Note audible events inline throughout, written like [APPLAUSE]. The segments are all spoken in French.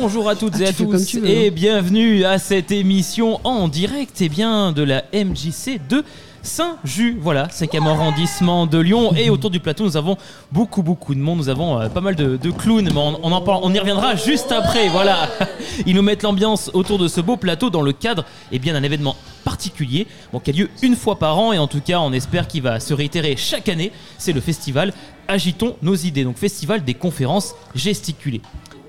Bonjour à toutes Ah, et à tous et hein. bienvenue à cette émission en direct et bien de la MJC de Saint-Just. Voilà, 5e arrondissement de Lyon et autour du plateau nous avons beaucoup beaucoup de monde, nous avons euh, pas mal de, de clowns mais on, on en parle, on y reviendra juste après. Voilà, [LAUGHS] ils nous mettent l'ambiance autour de ce beau plateau dans le cadre et bien d'un événement particulier bon, qui a lieu une fois par an et en tout cas on espère qu'il va se réitérer chaque année. C'est le festival Agitons nos idées, donc festival des conférences gesticulées.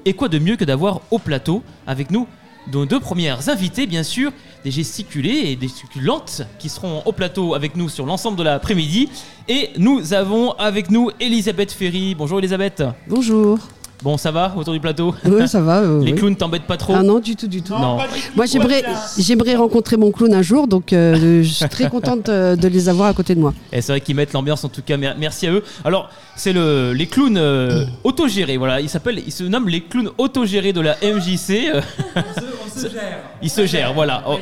Et quoi de mieux que d'avoir au plateau avec nous nos deux premières invitées, bien sûr, des gesticulés et des gesticulantes qui seront au plateau avec nous sur l'ensemble de l'après-midi. Et nous avons avec nous Elisabeth Ferry. Bonjour Elisabeth. Bonjour. Bon, ça va autour du plateau Oui, ça va. euh, [LAUGHS] Les oui. clowns t'embêtent pas trop Ah non, du tout, du tout. Non. Moi, j'aimerais, j'aimerais rencontrer mon clown un jour, donc euh, je suis très contente euh, de les avoir à côté de moi. Et c'est vrai qu'ils mettent l'ambiance en tout cas, mer- merci à eux. Alors, c'est le, les clowns euh, autogérés, voilà, ils s'appellent, ils se nomment les clowns autogérés de la MJC. euh. [LAUGHS] Ils se gèrent, voilà. Oh.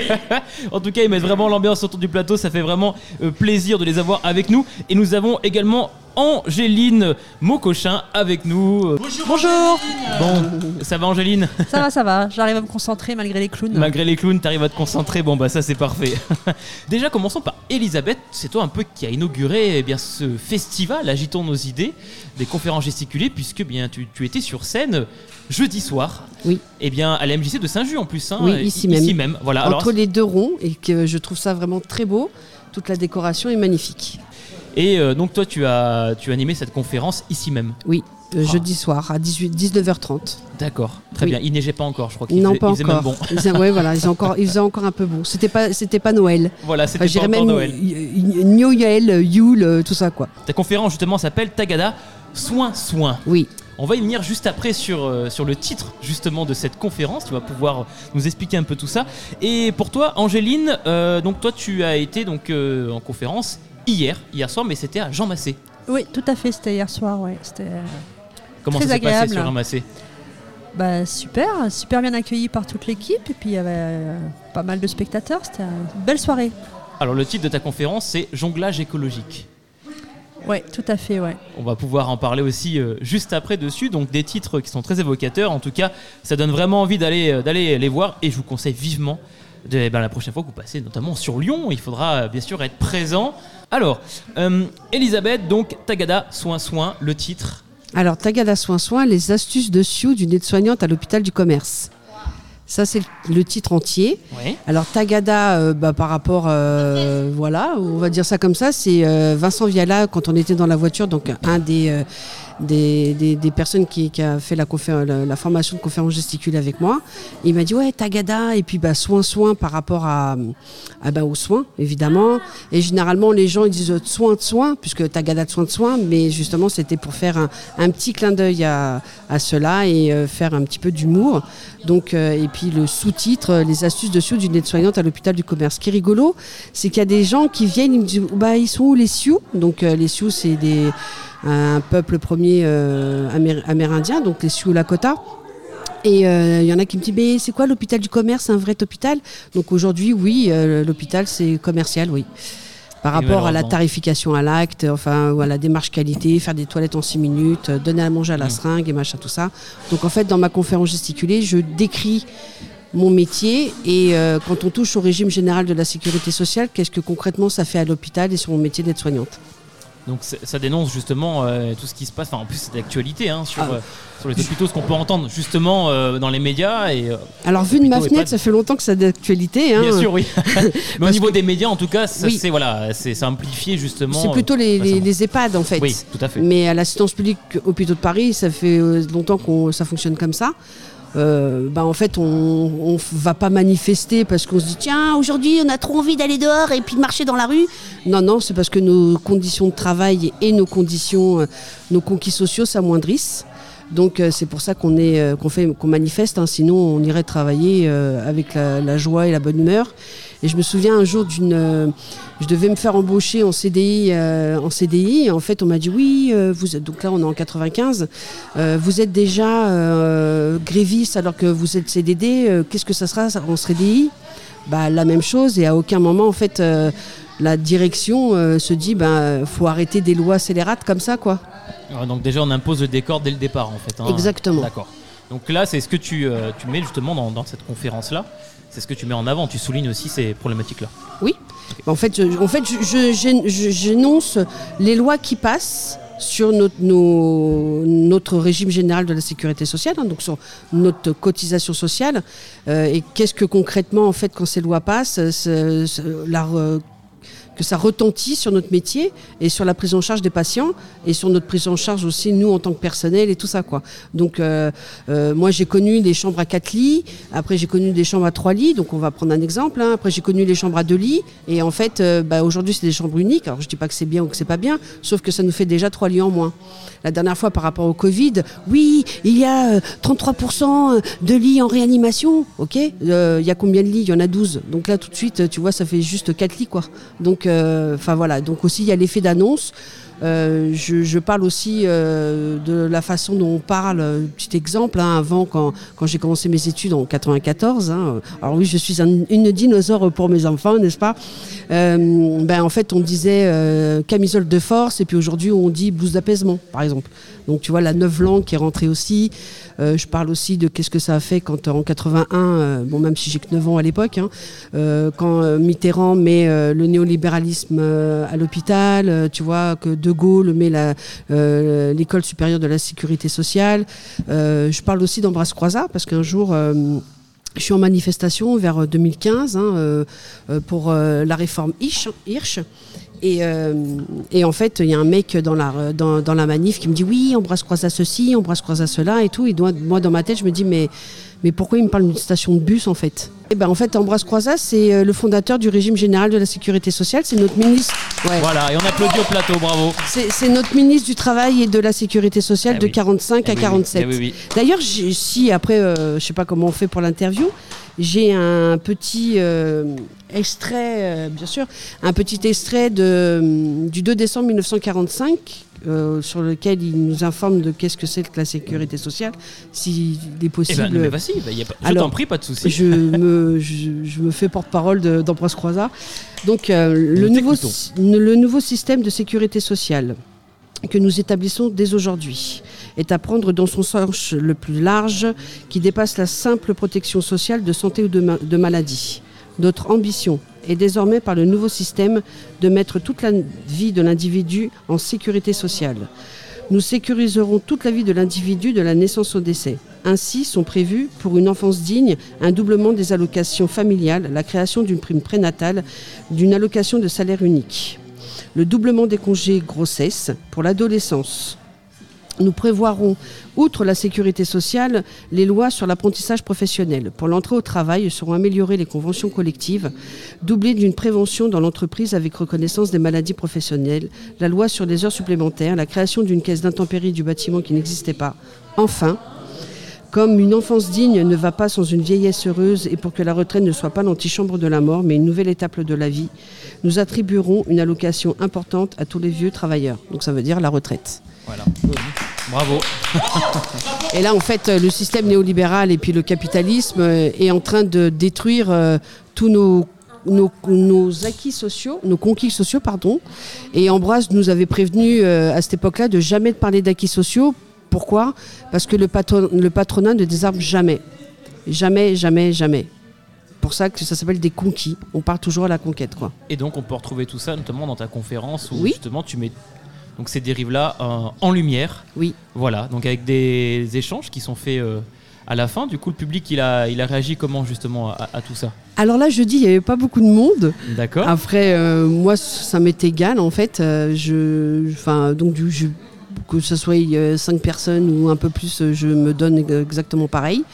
[LAUGHS] en tout cas, ils mettent vraiment l'ambiance autour du plateau, ça fait vraiment euh, plaisir de les avoir avec nous. Et nous avons également Angéline Mocochin avec nous. Euh, Bonjour Bon, ça va Angéline Ça va, ça va. J'arrive à me concentrer malgré les clowns. Malgré les clowns, t'arrives à te concentrer. Bon, bah ça c'est parfait. [LAUGHS] Déjà, commençons par Elisabeth. C'est toi un peu qui a inauguré eh bien ce festival Agitons nos idées, des conférences gesticulées, puisque bien tu, tu étais sur scène jeudi soir. Oui. Et bien à la MJC de Saint-Just en plus. hein, Oui, ici même. Ici même. Voilà. Alors, Entre les deux ronds, et que je trouve ça vraiment très beau. Toute la décoration est magnifique. Et euh, donc toi, tu as tu as animé cette conférence ici même. Oui, euh, Ah. jeudi soir à 18, 19h30. D'accord. Très Oui. bien. Il neigeait pas encore, je crois qu'il Non, faisait, pas il encore. bon. Il faisait, ouais, voilà, il faisait encore, il faisait encore un peu bon. C'était pas, c'était pas Noël. Voilà, c'était pas encore même Noël. Noël, Yule, euh, tout ça quoi. Ta conférence justement s'appelle Tagada Soin Soin. Oui. On va y venir juste après sur, euh, sur le titre justement de cette conférence. Tu vas pouvoir nous expliquer un peu tout ça. Et pour toi, Angéline, euh, donc toi tu as été donc euh, en conférence hier, hier soir, mais c'était à Jean Massé. Oui, tout à fait. C'était hier soir. Ouais. C'était euh, Comment Très ça s'est passé sur Jean Massé bah, super, super bien accueilli par toute l'équipe. Et puis il y avait euh, pas mal de spectateurs. C'était une belle soirée. Alors le titre de ta conférence c'est Jonglage écologique. Ouais, tout à fait. Ouais. On va pouvoir en parler aussi euh, juste après dessus. Donc des titres qui sont très évocateurs. En tout cas, ça donne vraiment envie d'aller d'aller les voir. Et je vous conseille vivement de, eh ben, la prochaine fois que vous passez, notamment sur Lyon, il faudra euh, bien sûr être présent. Alors, euh, Elisabeth, donc Tagada, soin soin, le titre. Alors, Tagada Soin Soin, les astuces de Sioux d'une aide-soignante à l'hôpital du commerce. Ça, c'est le titre entier. Oui. Alors, Tagada, euh, bah, par rapport, euh, voilà, on va dire ça comme ça, c'est euh, Vincent Viala, quand on était dans la voiture, donc un des, des, des- des personnes qui, qui a fait la, la, la formation de conférence gesticule avec moi. Il m'a dit, ouais, Tagada, et puis bah, soin, soin par rapport à, à, bah, aux soins, évidemment. Et généralement, les gens ils disent euh, soin de soin, puisque Tagada de soin de soin, mais justement, c'était pour faire un, un petit clin d'œil à, à cela et euh, faire un petit peu d'humour. Donc, euh, et puis le sous-titre, euh, les astuces de Sioux d'une aide-soignante à l'hôpital du commerce. Ce qui est rigolo, c'est qu'il y a des gens qui viennent, ils me disent, bah, ils sont où les Sioux? Donc, euh, les Sioux, c'est des, un peuple premier euh, amér- amérindien, donc les Sioux Lakota. Et euh, il y en a qui me disent, mais c'est quoi l'hôpital du commerce? Un vrai hôpital? Donc aujourd'hui, oui, euh, l'hôpital, c'est commercial, oui. Par Et rapport à la tarification à l'acte, enfin, ou à la démarche qualité, faire des toilettes en 6 minutes, euh, donner à manger à la Mm. seringue et machin, tout ça. Donc en fait, dans ma conférence gesticulée, je décris mon métier et euh, quand on touche au régime général de la sécurité sociale, qu'est-ce que concrètement ça fait à l'hôpital et sur mon métier d'aide-soignante. Donc ça dénonce justement euh, tout ce qui se passe. Enfin, en plus, c'est d'actualité hein, sur, Ah. Sur les hôpitaux, ce qu'on peut entendre justement euh, dans les médias. Et, euh, Alors vu de ma fenêtre, pas- ça fait longtemps que ça d'actualité. Hein. Bien sûr, oui. [LAUGHS] Mais au niveau des médias, en tout cas, ça, Oui. c'est voilà, c'est amplifié justement. C'est plutôt les, les, récemment. les EHPAD en fait. Oui, tout à fait. Mais à l'assistance publique hôpitaux de Paris, ça fait euh, longtemps qu'on ça fonctionne comme ça. Euh, bah en fait, on, on va pas manifester parce qu'on se dit tiens aujourd'hui on a trop envie d'aller dehors et puis de marcher dans la rue. Non non, c'est parce que nos conditions de travail et nos conditions, nos conquis sociaux s'amoindrissent. Donc euh, c'est pour ça qu'on est euh, qu'on fait qu'on manifeste. hein. sinon on irait travailler euh, avec la, la joie et la bonne humeur. Et je me souviens un jour d'une, euh, je devais me faire embaucher en CDI, euh, en CDI. Et en fait, on m'a dit oui, euh, vous êtes, donc là on est en 95, euh, vous êtes déjà gréviste alors que vous êtes CDD. Qu'est-ce que ça sera en CDI Bah la même chose. Et à aucun moment en fait. euh, la direction euh, se dit ben faut arrêter des lois scélérates comme ça quoi. Ouais, donc déjà, on impose le décor dès le départ, en fait. hein. Exactement. D'accord. Donc là, c'est ce que tu, euh, tu mets justement dans, dans cette conférence-là. C'est ce que tu mets en avant. Tu soulignes aussi ces problématiques-là. Oui. En fait, en fait, j'énonce les lois qui passent sur notre, régime général de la sécurité sociale, hein, donc sur notre cotisation sociale. Euh, et qu'est-ce que concrètement, en fait, quand ces lois passent, c'est- c'est la re- que ça retentit sur notre métier et sur la prise en charge des patients et sur notre prise en charge aussi nous en tant que personnel et tout ça quoi. Donc euh, euh, moi j'ai connu des chambres à 4 lits, après j'ai connu des chambres à 3 lits, donc on va prendre un exemple. hein. Après j'ai connu les chambres à 2 lits et en fait euh, bah, aujourd'hui c'est des chambres uniques. Alors je dis pas que c'est bien ou que c'est pas bien, sauf que ça nous fait déjà 3 lits en moins. La dernière fois par rapport au Covid, oui il y a euh, 33% de lits en réanimation, ok. Il y a combien de lits? Il y en a 12. Donc là tout de suite tu vois ça fait juste 4 lits quoi. Donc enfin voilà donc aussi il y a l'effet d'annonce. Euh, je, parle aussi euh, de la façon dont on parle. Petit exemple, hein, avant, quand, quand j'ai commencé mes études en 94, hein, alors oui, je suis un- une dinosaure pour mes enfants, n'est-ce pas? Euh, ben, En fait, on disait camisole de force, et puis aujourd'hui, on dit blouse d'apaisement, par exemple. Donc, tu vois, la neuve langue qui est rentrée aussi. Je parle aussi de qu'est-ce que ça a fait quand, en 81, euh, bon, même si j'ai que 9 ans à l'époque, hein, quand Mitterrand met le néolibéralisme à l'hôpital, tu vois, que De Gaulle met euh, l'école supérieure de la sécurité sociale. Euh, je parle aussi d'Ambras Croizat, parce qu'un jour, euh, je suis en manifestation vers 2015 hein, pour la réforme Hirsch. Et, en fait, il y a un mec dans la, dans, la manif qui me dit oui, Ambras Croizat ceci, Ambras Croizat cela et tout. Et moi, dans ma tête, je me dis mais, mais pourquoi il me parle d'une station de bus en fait Et ben en fait, Ambras Croizat, c'est euh, le fondateur du régime général de la sécurité sociale. C'est notre ministre. Ouais. Voilà, et on applaudit au plateau, bravo. C'est notre ministre du Travail et de la Sécurité sociale Ah de oui. 45 Eh à oui, oui. 47. Eh oui. D'ailleurs, si après, euh, je sais pas comment on fait pour l'interview, j'ai un petit euh, extrait, euh, bien sûr, un petit extrait de, du 2 décembre 1945. Euh, sur lequel il nous informe de qu'est-ce que c'est que la sécurité sociale, s'il est Eh possible. ben, mais vas-y, bah, y a pas- je t'en prie, pas de souci. Je me, je, je me fais porte-parole d'Ambroise Croizat. Donc, euh, le, nouveau, le nouveau système de sécurité sociale que nous établissons dès aujourd'hui est à prendre dans son sens le plus large qui dépasse la simple protection sociale de santé ou de, ma- de maladie. Notre ambition est désormais par le nouveau système de mettre toute la vie de l'individu en sécurité sociale. Nous sécuriserons toute la vie de l'individu de la naissance au décès. Ainsi sont prévus, pour une enfance digne, un doublement des allocations familiales, la création d'une prime prénatale, d'une allocation de salaire unique, le doublement des congés grossesse pour l'adolescence. Nous prévoirons, outre la sécurité sociale, les lois sur l'apprentissage professionnel. Pour l'entrée au travail, seront améliorées les conventions collectives, doublées d'une prévention dans l'entreprise avec reconnaissance des maladies professionnelles, la loi sur les heures supplémentaires, la création d'une caisse d'intempéries du bâtiment qui n'existait pas. Enfin, comme une enfance digne ne va pas sans une vieillesse heureuse et pour que la retraite ne soit pas l'antichambre de la mort mais une nouvelle étape de la vie, nous attribuerons une allocation importante à tous les vieux travailleurs. Donc ça veut dire la retraite. Voilà. Bravo. [LAUGHS] Et là, en fait, le système néolibéral et puis le capitalisme euh, est en train de détruire euh, tous nos, nos, nos acquis sociaux, nos conquis sociaux, pardon. Et Ambroise nous avait prévenu euh, à cette époque-là de jamais parler d'acquis sociaux. Pourquoi? Parce que le, patron- le patronat ne désarme jamais. Jamais, jamais, jamais. Pour ça que ça s'appelle des conquis. On part toujours à la conquête, quoi. Et donc, on peut retrouver tout ça, notamment dans ta conférence où Oui. justement tu mets donc ces dérives-là euh, en lumière. Oui. Voilà, donc avec des échanges qui sont faits euh, à la fin. Du coup, le public, il a, il a réagi comment justement à, à tout ça? Alors là, je dis, il n'y avait pas beaucoup de monde. D'accord Après, euh, moi, ça m'est égal en fait. Je, enfin, donc du, je- que ce soit euh, cinq personnes ou un peu plus, je me donne exactement pareil.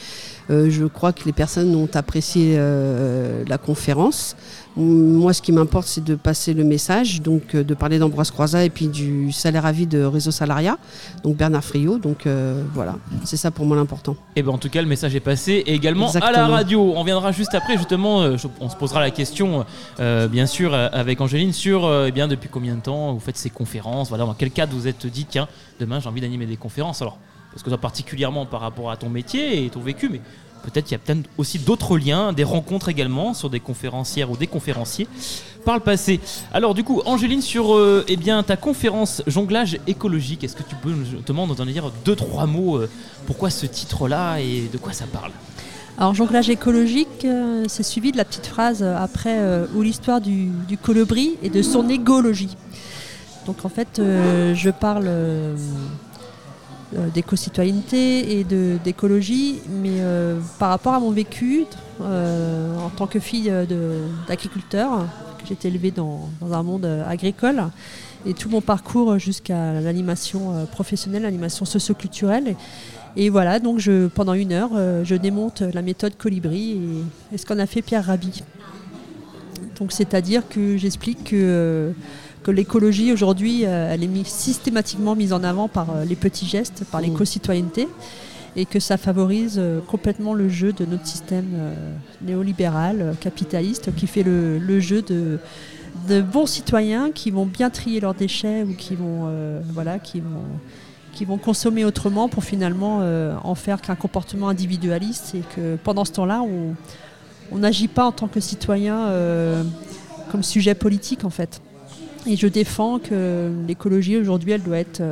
Euh, je crois que les personnes ont apprécié euh, la conférence. Moi, ce qui m'importe, c'est de passer le message, donc euh, de parler d'Ambroise Croizat et puis du salaire à vie de Réseau Salariat, donc Bernard Friot. Donc euh, voilà, c'est ça pour moi l'important. Et ben en tout cas, le message est passé. Et également à la radio. On viendra juste après, justement. euh, on se posera la question, bien sûr, avec Angéline, sur eh bien depuis combien de temps vous faites ces conférences? Voilà, dans quel cadre vous êtes dit, tiens, demain j'ai envie d'animer des conférences. Alors, parce que toi, particulièrement par rapport à ton métier et ton vécu, mais peut-être il y a peut-être aussi d'autres liens, des rencontres également sur des conférencières ou des conférenciers par le passé. Alors du coup, Angéline, sur euh, eh bien, ta conférence jonglage écologique, est-ce que tu peux nous demander en dire deux, trois mots euh, Pourquoi ce titre-là et de quoi ça parle? Alors jonglage écologique, euh, c'est suivi de la petite phrase après ou l'histoire du, du, colibri et de son égologie. Donc en fait, je parle d'éco-citoyenneté et d'écologie, mais par rapport à mon vécu en tant que fille d'agriculteur, j'ai été élevée dans, un monde euh, agricole et tout mon parcours jusqu'à l'animation euh, professionnelle, l'animation socioculturelle. Et, et voilà, donc pendant une heure, euh, je démonte la méthode Colibri et, ce qu'on a fait Pierre Rabhi. Donc c'est-à-dire que j'explique que, que l'écologie aujourd'hui, elle est systématiquement mise en avant par les petits gestes, par mmh. l'éco-citoyenneté et que ça favorise complètement le jeu de notre système néolibéral, capitaliste, qui fait le, jeu de, de, bons citoyens qui vont bien trier leurs déchets ou qui vont, euh, voilà, qui vont, qui vont consommer autrement pour finalement euh, en faire qu'un comportement individualiste et que pendant ce temps-là, on n'agit pas en tant que citoyen euh, comme sujet politique en fait. Et je défends que l'écologie aujourd'hui, elle doit être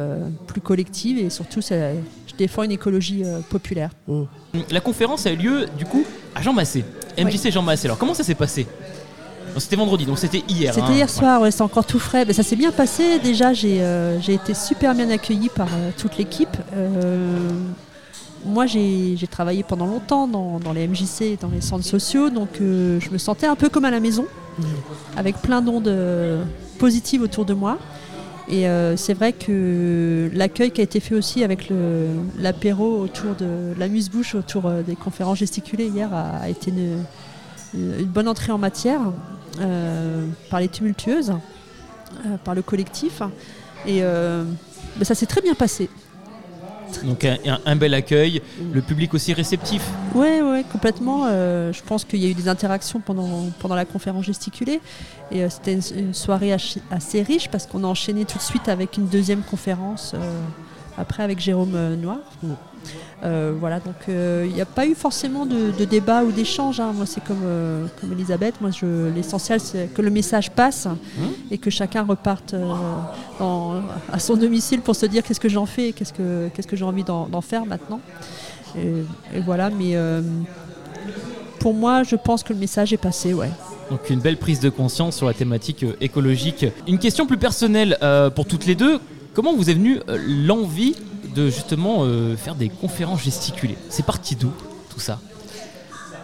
plus collective et surtout, je défends une écologie populaire. Mmh. La conférence a eu lieu du coup à Jean Massé. MJC Jean Massé. Alors comment ça s'est passé? C'était vendredi, donc c'était hier. C'était hein. hier soir, ouais, c'est encore tout frais. Mais ça s'est bien passé. Déjà, j'ai euh, été super bien accueillie par euh, toute l'équipe. Euh, moi, j'ai travaillé pendant longtemps dans, les MJC, dans les centres sociaux, donc je me sentais un peu comme à la maison. Avec plein d'ondes positives autour de moi. Et c'est vrai que l'accueil qui a été fait aussi avec l'apéro autour de l'amuse-bouche, autour des conférences gesticulées hier, a, été une, bonne entrée en matière euh, par les tumultueuses, euh, par le collectif. Et euh, ben, ça s'est très bien passé. Donc un, bel accueil, le public aussi réceptif. Oui, ouais, complètement. je pense qu'il y a eu des interactions pendant, pendant la conférence gesticulée. Et c'était une, soirée assez riche parce qu'on a enchaîné tout de suite avec une deuxième conférence après avec Jérôme Noir. Euh, voilà, donc il euh, n'y a pas eu forcément de, débat ou d'échange. Hein. Moi, c'est comme, euh, comme Elisabeth. Moi, l'essentiel, c'est que le message passe mmh. et que chacun reparte à son domicile pour se dire qu'est-ce que j'en fais, qu'est-ce que, qu'est-ce que j'ai envie d'en, faire maintenant. Et, voilà, mais pour moi, je pense que le message est passé, ouais. Donc une belle prise de conscience sur la thématique écologique. Une question plus personnelle pour toutes les deux. Comment vous est venue l'envie de justement euh, faire des conférences gesticulées? C'est parti d'où tout ça?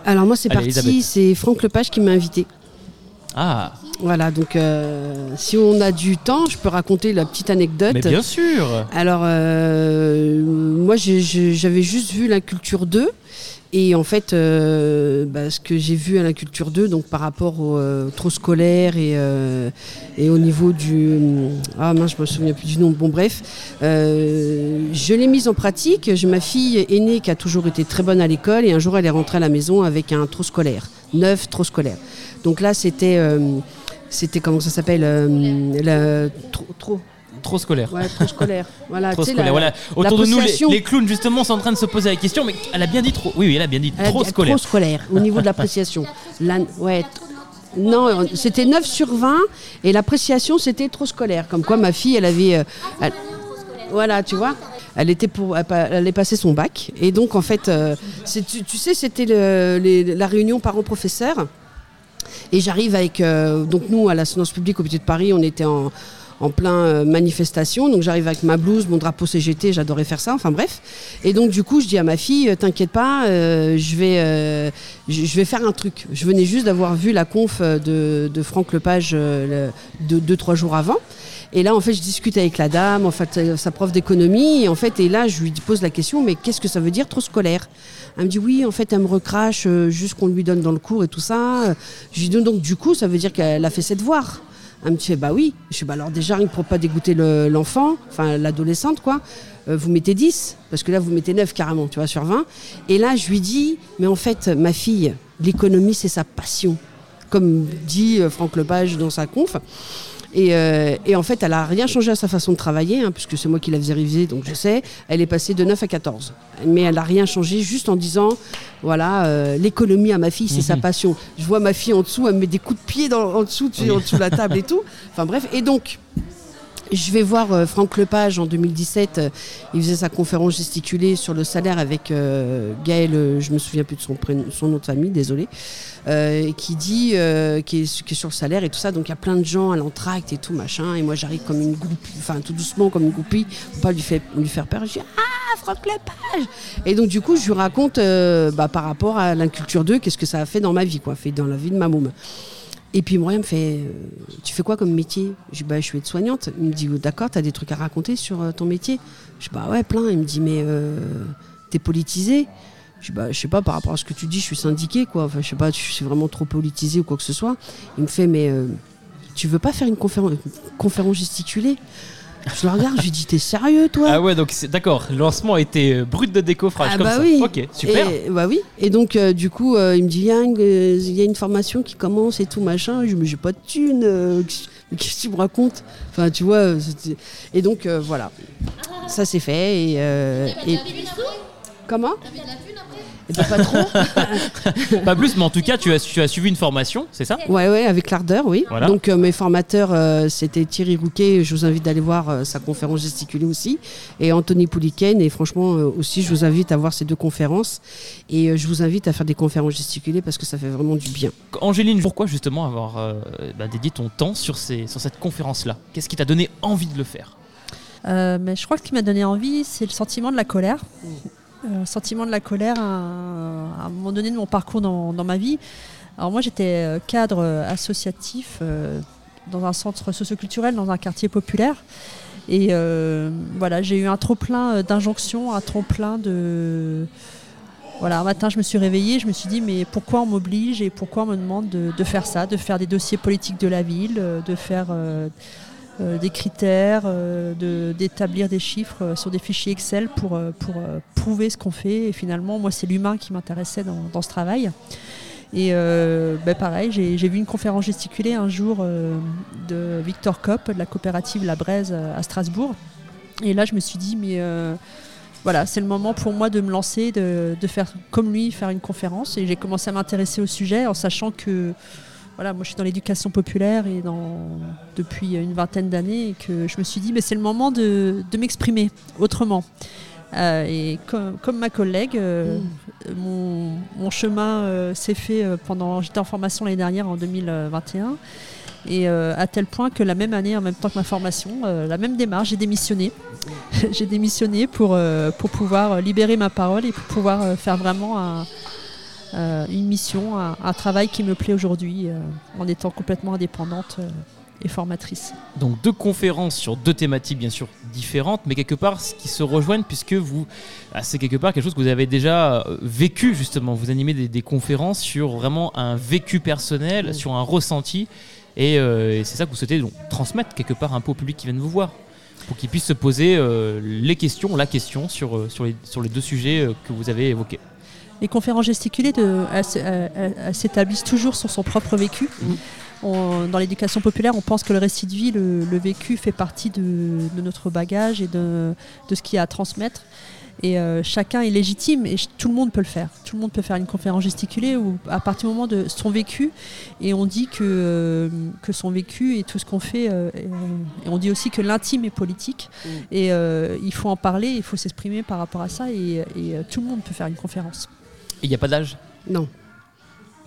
Alors moi c'est parti, c'est Franck Lepage qui m'a invité. Ah voilà, donc euh, si on a du temps, je peux raconter la petite anecdote. Mais bien sûr Alors, euh, moi j'avais juste vu la culture 2 et en fait, euh, bah, ce que j'ai vu à la culture 2, donc par rapport au euh, trop scolaire et, euh, et, au niveau du... Ah mince, je me souviens plus du nom. Bon bref, je l'ai mise en pratique. J'ai ma fille aînée qui a toujours été très bonne à l'école et un jour elle est rentrée à la maison avec un trop scolaire, neuf trop scolaire. Donc là c'était... c'était comment ça s'appelle trop, trop Trop scolaire. Ouais, trop scolaire. [LAUGHS] Voilà, trop scolaire. voilà. Autour de nous, les, clowns, justement, sont en train de se poser la question, mais elle a bien dit trop. Oui, oui, elle a bien dit trop scolaire. Trop scolaire, au niveau de l'appréciation. [LAUGHS] ouais, non, c'était 9 sur 20 et l'appréciation c'était trop scolaire. Comme quoi ma fille, elle avait. Euh, voilà, tu vois. Elle était pour, elle allait passer son bac et donc en fait, euh, tu, sais, c'était la réunion parents-professeurs et j'arrive avec euh, donc nous à la séance publique au Petit de Paris, on était en en plein euh, manifestation. Donc j'arrive avec ma blouse, mon drapeau CGT, j'adorais faire ça. Enfin bref. Et donc du coup, je dis à ma fille, euh, t'inquiète pas, euh, je vais, je vais faire un truc. Je venais juste d'avoir vu la conf de, Franck Lepage deux, trois jours avant. Et là, en fait, je discute avec la dame, en fait, sa prof d'économie. Et en fait, et là, je lui pose la question, mais qu'est-ce que ça veut dire trop scolaire? Elle me dit oui, en fait, elle me recrache juste qu'on lui donne dans le cours et tout ça. Je lui dis donc, du coup, ça veut dire qu'elle a fait ses devoirs. Elle me dit, bah oui. Je dis, bah alors déjà, pour pas dégoûter l'enfant, enfin l'adolescente, quoi, euh, vous mettez 10, parce que là, vous mettez 9 carrément, tu vois, sur 20. Et là, je lui dis, mais en fait, ma fille, l'économie, c'est sa passion. Comme dit euh, Franck Lepage dans sa conf. Et, euh, et en fait, elle a rien changé à sa façon de travailler, hein, puisque c'est moi qui la faisais réviser, donc je sais. Elle est passée de 9 à 14. Mais elle n'a rien changé, juste en disant, voilà, euh, l'économie à ma fille, c'est sa passion. Je vois ma fille en dessous, elle me met des coups de pied dans, en dessous, tu en dessous de la table et tout. Enfin bref, et donc, je vais voir euh, Franck Lepage en 2017. euh, il faisait sa conférence gesticulée sur le salaire avec euh, Gaël, euh, je me souviens plus de son, prénom, son nom de famille, désolé, euh, qui dit, euh, qui, est, qui est sur le salaire et tout ça. Donc il y a plein de gens à l'entracte et tout machin. Et moi j'arrive comme une goupille, enfin tout doucement comme une goupille, pour pas lui faire, lui faire peur. Je dis ah Franck Lepage. Et donc du coup je lui raconte euh, bah, par rapport à l'inculture 2, qu'est-ce que ça a fait dans ma vie, quoi, fait dans la vie de ma môme. Et puis Myriam me fait euh, Tu fais quoi comme métier Je dis bah, Je suis aide-soignante. Il me dit oh, D'accord, t'as des trucs à raconter sur euh, ton métier Je dis Bah ouais, plein. Il me dit Mais euh, t'es politisé? Je dis Bah je sais pas, par rapport à ce que tu dis, je suis syndiqué, quoi. Enfin, je sais pas, je suis vraiment trop politisé ou quoi que ce soit. Il me fait Mais euh, tu veux pas faire une une conférence gesticulée? Je le regarde, je lui dis T'es sérieux, toi Ah ouais, donc c'est d'accord. Le lancement était euh, brut de décoffrage Ah comme bah ça. oui. Ok, super. Et, bah oui. Et donc, euh, du coup, euh, il me dit, il y, a une, il y a une formation qui commence et tout, machin. Je me dis, j'ai pas de thune. euh, Qu'est-ce que tu me racontes? Enfin, tu vois. Et donc, euh, voilà. Ça, c'est fait. Et, euh, et- Comment? Ben, Pas trop. [LAUGHS] Pas plus, mais en tout cas, tu as, tu as suivi une formation, c'est ça? Ouais, ouais, avec l'ardeur, oui. Voilà. Donc, euh, mes formateurs, euh, c'était Thierry Rouquet. Je vous invite d'aller voir euh, sa conférence gesticulée aussi. Et Anthony Pouliken. Et franchement, euh, aussi, je vous invite à voir ces deux conférences. Et euh, je vous invite à faire des conférences gesticulées parce que ça fait vraiment du bien. Angéline, pourquoi justement avoir euh, bah, dédié ton temps sur, ces, sur cette conférence-là? Qu'est-ce qui t'a donné envie de le faire? Euh, mais je crois que ce qui m'a donné envie, c'est le sentiment de la colère. Euh, sentiment de la colère à, un- un moment donné de mon parcours dans, ma vie. Alors moi j'étais euh, cadre associatif euh, dans un centre socioculturel, dans un quartier populaire. Et euh, voilà, j'ai eu un trop-plein d'injonctions, un trop-plein de... Voilà, un matin je me suis réveillée, je me suis dit mais pourquoi on m'oblige et pourquoi on me demande de, faire ça, de faire des dossiers politiques de la ville, de faire... euh, des critères, euh, d'établir des chiffres euh, sur des fichiers Excel pour, pour prouver ce qu'on fait. Et finalement, moi, c'est l'humain qui m'intéressait dans, dans ce travail. Et ben, pareil, j'ai vu une conférence gesticulée un jour de Victor Kopp, de la coopérative La Braise à Strasbourg. Et là, je me suis dit, mais voilà, c'est le moment pour moi de me lancer, de, de faire comme lui, faire une conférence. Et j'ai commencé à m'intéresser au sujet en sachant que voilà, moi je suis dans l'éducation populaire et dans, depuis une vingtaine d'années et que je me suis dit mais c'est le moment de, de m'exprimer autrement. Euh, et comme, comme ma collègue, euh, mon, mon chemin euh, s'est fait pendant. J'étais en formation l'année dernière en 2021. Et à tel point que la même année, en même temps que ma formation, la même démarche, j'ai démissionné. [LAUGHS] j'ai démissionné pour, pour pouvoir libérer ma parole et pour pouvoir faire vraiment un, une mission, un, un travail qui me plaît aujourd'hui euh, en étant complètement indépendante euh, et formatrice. Donc deux conférences sur deux thématiques bien sûr différentes, mais quelque part ce qui se rejoignent puisque vous, ah, c'est quelque part quelque chose que vous avez déjà euh, vécu justement. Vous animez des, des conférences sur vraiment un vécu personnel, sur un ressenti, et, euh, et c'est ça que vous souhaitez donc transmettre quelque part un peu au public qui vient de vous voir, pour qu'ils puissent se poser euh, les questions, la question sur, euh, sur, les, sur les deux sujets euh, que vous avez évoqués. Les conférences gesticulées, de, s'établissent toujours sur son propre vécu. On- dans l'éducation populaire, on pense que le récit de vie, le, le vécu fait partie de, de notre bagage et de, de ce qu'il y a à transmettre. Et euh, chacun est légitime et tout le monde peut le faire. Tout le monde peut faire une conférence gesticulée où, à partir du moment de son vécu, et on dit que, euh, que son vécu et tout ce qu'on fait, euh, et, et on dit aussi que l'intime est politique. Et euh, il faut en parler, il faut s'exprimer par rapport à ça, et, et, tout le monde peut faire une conférence. Il n'y a pas d'âge Non.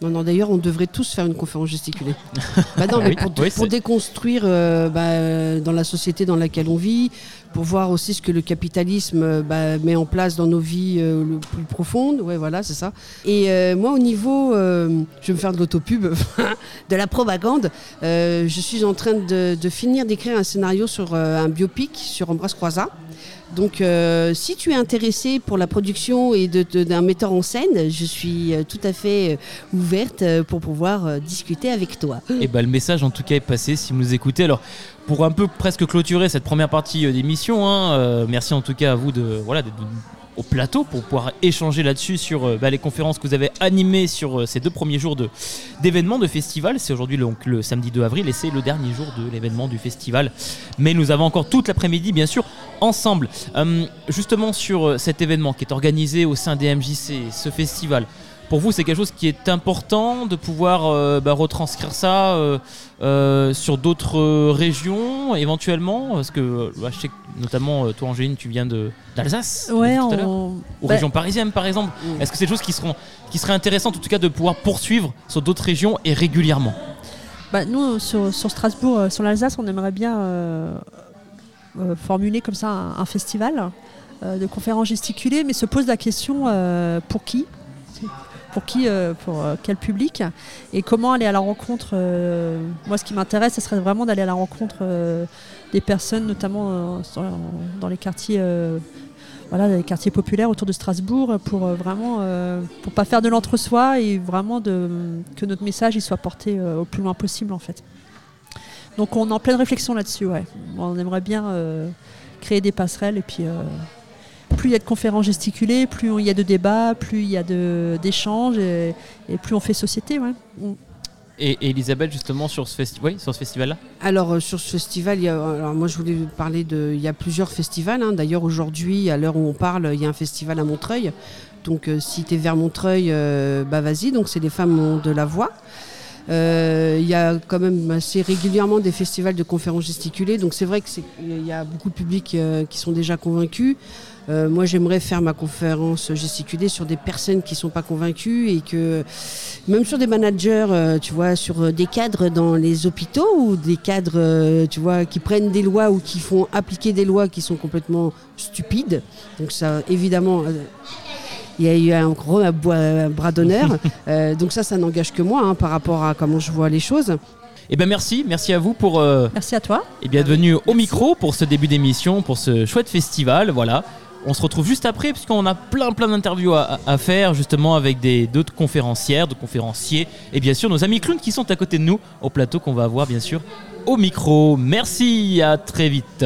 Non, non, d'ailleurs, on devrait tous faire une conférence gesticulée. [LAUGHS] bah non, mais Oui, pour, oui, pour c'est- déconstruire euh, bah, euh, dans la société dans laquelle on vit, pour voir aussi ce que le capitalisme euh, bah, met en place dans nos vies euh, le plus profondes. Ouais, voilà, c'est ça. Et euh, moi, au niveau, je vais me faire de l'autopub, [LAUGHS] de la propagande, je suis en train de, de finir d'écrire un scénario sur un biopic sur Ambroise Croizat. Donc, euh, si tu es intéressé pour la production et de- d'un metteur en scène, je suis euh, tout à fait euh, ouverte pour pouvoir discuter avec toi. Et bah, le message en tout cas est passé si vous nous écoutez. Alors pour un peu presque clôturer cette première partie d'émission, hein, merci en tout cas à vous de voilà au plateau pour pouvoir échanger là-dessus sur euh, bah, les conférences que vous avez animées sur euh, ces deux premiers jours d'événements de, festival. C'est aujourd'hui le samedi 2 avril et c'est le dernier jour de l'événement du festival. Mais nous avons encore toute l'après-midi, bien sûr, ensemble. Euh, justement sur cet événement qui est organisé au sein des MJC, ce festival. Pour vous, c'est quelque chose qui est important de pouvoir euh, bah, retranscrire ça euh, euh, sur d'autres régions éventuellement? Parce que bah, je sais que notamment toi, Angéline, tu viens de- d'Alsace Ouais, on- ou bah, région parisienne par exemple. Est-ce que c'est des choses qui, seront, qui seraient intéressantes en tout cas de pouvoir poursuivre sur d'autres régions et régulièrement? Bah, nous, sur, sur Strasbourg, euh, sur l'Alsace, on aimerait bien euh, euh, formuler comme ça un, un festival de conférences gesticulées, mais se pose la question pour qui? Pour qui, euh, pour euh, quel public et comment aller à la rencontre. euh, moi, ce qui m'intéresse, ce serait vraiment d'aller à la rencontre des personnes, notamment dans les quartiers, voilà, quartiers populaires autour de Strasbourg, pour vraiment, euh, pour pas faire de l'entre-soi et vraiment que notre message il soit porté au plus loin possible, en fait. Donc, on est en pleine réflexion là-dessus. Ouais. On aimerait bien créer des passerelles et puis. Plus il y a de conférences gesticulées, plus il y a de débats, plus il y a de- d'échanges et, et plus on fait société. Ouais. On- et, et Elisabeth, justement, sur ce, festi- oui, sur ce festival-là? Alors euh, sur ce festival, il y a, alors moi je voulais parler de, il y a plusieurs festivals. hein. D'ailleurs aujourd'hui, à l'heure où on parle, il y a un festival à Montreuil. Donc euh, si tu es vers Montreuil, euh, bah vas-y. Donc c'est les femmes ont de la voix. Euh, Il y a quand même assez régulièrement des festivals de conférences gesticulées. Donc c'est vrai que c'est- il y a beaucoup de publics euh, qui sont déjà convaincus. Euh, moi, j'aimerais faire ma conférence gesticulée sur des personnes qui ne sont pas convaincues et que, même sur des managers, euh, tu vois, sur euh, des cadres dans les hôpitaux ou des cadres, euh, tu vois, qui prennent des lois ou qui font appliquer des lois qui sont complètement stupides. Donc ça, évidemment. euh, il y a eu un gros un bras d'honneur. [LAUGHS] Euh, donc ça, ça n'engage que moi hein, par rapport à comment je vois les choses. Eh bien merci, merci à vous pour euh, Merci à toi. et bien venu au micro pour ce début d'émission, pour ce chouette festival. Voilà. On se retrouve juste après puisqu'on a plein plein d'interviews à, à faire justement avec des d'autres conférencières, d'autres conférenciers et bien sûr nos amis clowns qui sont à côté de nous au plateau qu'on va avoir bien sûr au micro. Merci, à très vite.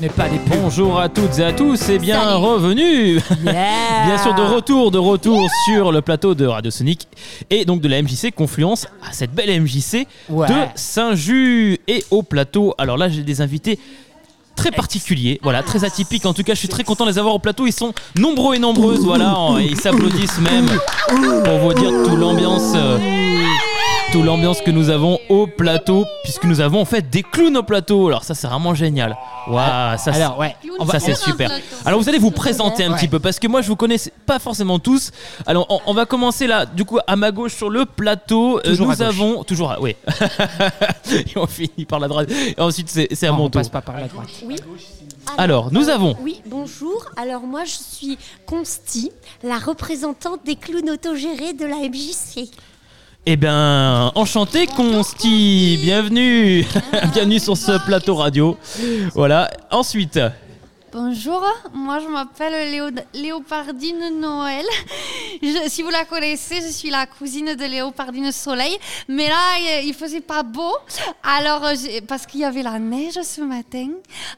Mais pas. Bonjour à toutes et à tous et bien Salut. revenus Yeah. [LAUGHS] Bien sûr, de retour, de retour sur le plateau de Radio Sonic et donc de la MJC Confluence à cette belle MJC Ouais. de Saint-Just et au plateau. Alors là, j'ai des invités très particuliers, voilà, très atypiques. En tout cas, je suis très content de les avoir au plateau. Ils sont nombreux et nombreuses, voilà, et ils s'applaudissent même pour vous dire toute l'ambiance. euh, toute l'ambiance que nous avons au plateau, puisque nous avons en fait des clowns au plateau. Alors ça, c'est vraiment génial. Waouh, ça, c'est- Alors, ouais. On va, ça c'est super. Alors vous allez vous présenter un Ouais. petit peu parce que moi je vous connais pas forcément tous. Alors on, on va commencer là, du coup à ma gauche sur le plateau. euh, Toujours nous gauche. avons toujours, à- oui. [LAUGHS] Et on finit par la droite. Et ensuite c'est c'est à Non, mon on tour. passe pas par la droite. Oui. Alors, nous avons- Oui, bonjour. Alors moi, je suis Consti, la représentante des clowns autogérés de la MJC. Eh bien, enchanté Consti, bienvenue, [LAUGHS] bienvenue sur ce plateau radio. Voilà. Ensuite, Bonjour, moi je m'appelle Léo- Léopardine Noël. Je- si vous la connaissez, je suis la cousine de Léopardine Soleil. Mais là, il- faisait pas beau, alors euh, parce qu'il y avait la neige ce matin.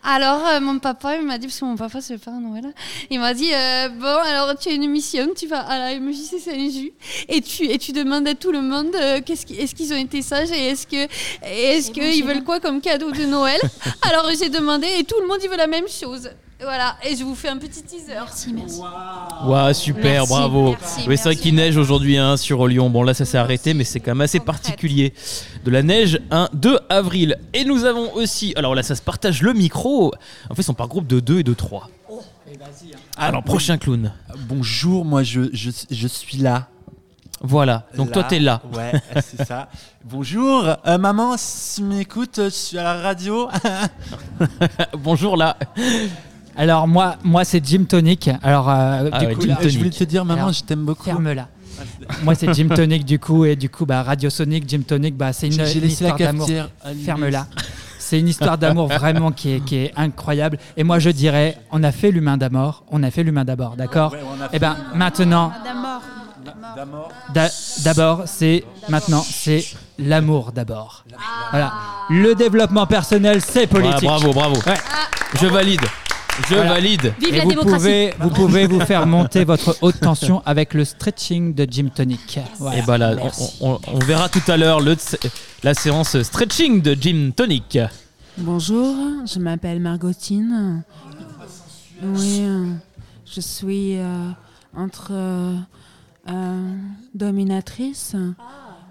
Alors euh, mon papa il m'a dit, parce que mon papa c'est le Père Noël, il m'a dit euh, bon alors tu as une mission, tu vas à la MJC Saint-Just et tu et tu demandes à tout le monde euh, qu'est-ce est-ce qu'ils ont été sages et est-ce que est-ce qu'ils veulent quoi comme cadeau de Noël? Alors j'ai demandé et tout le monde il veut la même chose. Voilà, et je vous fais un petit teaser. Merci, merci. Waouh, super, Merci, bravo. merci, oui, c'est vrai qu'il neige aujourd'hui hein, sur Lyon. Bon, là, ça s'est arrêté, mais c'est quand même assez particulier. De la neige, un 2 avril. Et nous avons aussi. Alors là, ça se partage le micro. En fait, ils sont par groupe de 2 et de 3. Alors, prochain clown. Bonjour, moi je, je, je suis là. Voilà, donc toi, t'es là. Ouais, c'est ça. Bonjour, euh, maman, si tu m'écoutes, je suis à la radio. [LAUGHS] [LAUGHS] Bonjour là. Alors, moi, moi c'est Jim Tonic. Alors, euh, Ah du ouais, coup, Jim là, je voulais te dire, maman, Alors, je t'aime beaucoup. ferme-la. moi, c'est Jim Tonic, du coup, et du coup, bah, Radio Sonic, Jim Tonic, bah, c'est une, une laissé la histoire d'amour. Ferme-la. C'est une histoire d'amour vraiment qui est, qui est incroyable. Et moi, je dirais, on a fait l'humain d'abord, on a fait l'humain d'abord, d'accord Ouais, Et ben maintenant, D'abord. d'a- d'abord, c'est maintenant, c'est l'amour d'abord. Voilà. Le développement personnel, c'est politique. bravo, bravo. Ouais. Je valide. Je Voilà. valide. Vive Et la vous démocratie. pouvez, vous pouvez vous faire monter votre haute tension avec le stretching de Gym Tonic. Voilà. Et bah là, Merci. on, on- on verra tout à l'heure la séance stretching de Jim Tonic. Bonjour, je m'appelle Margotine. Oui, je suis euh, entre euh, euh, dominatrice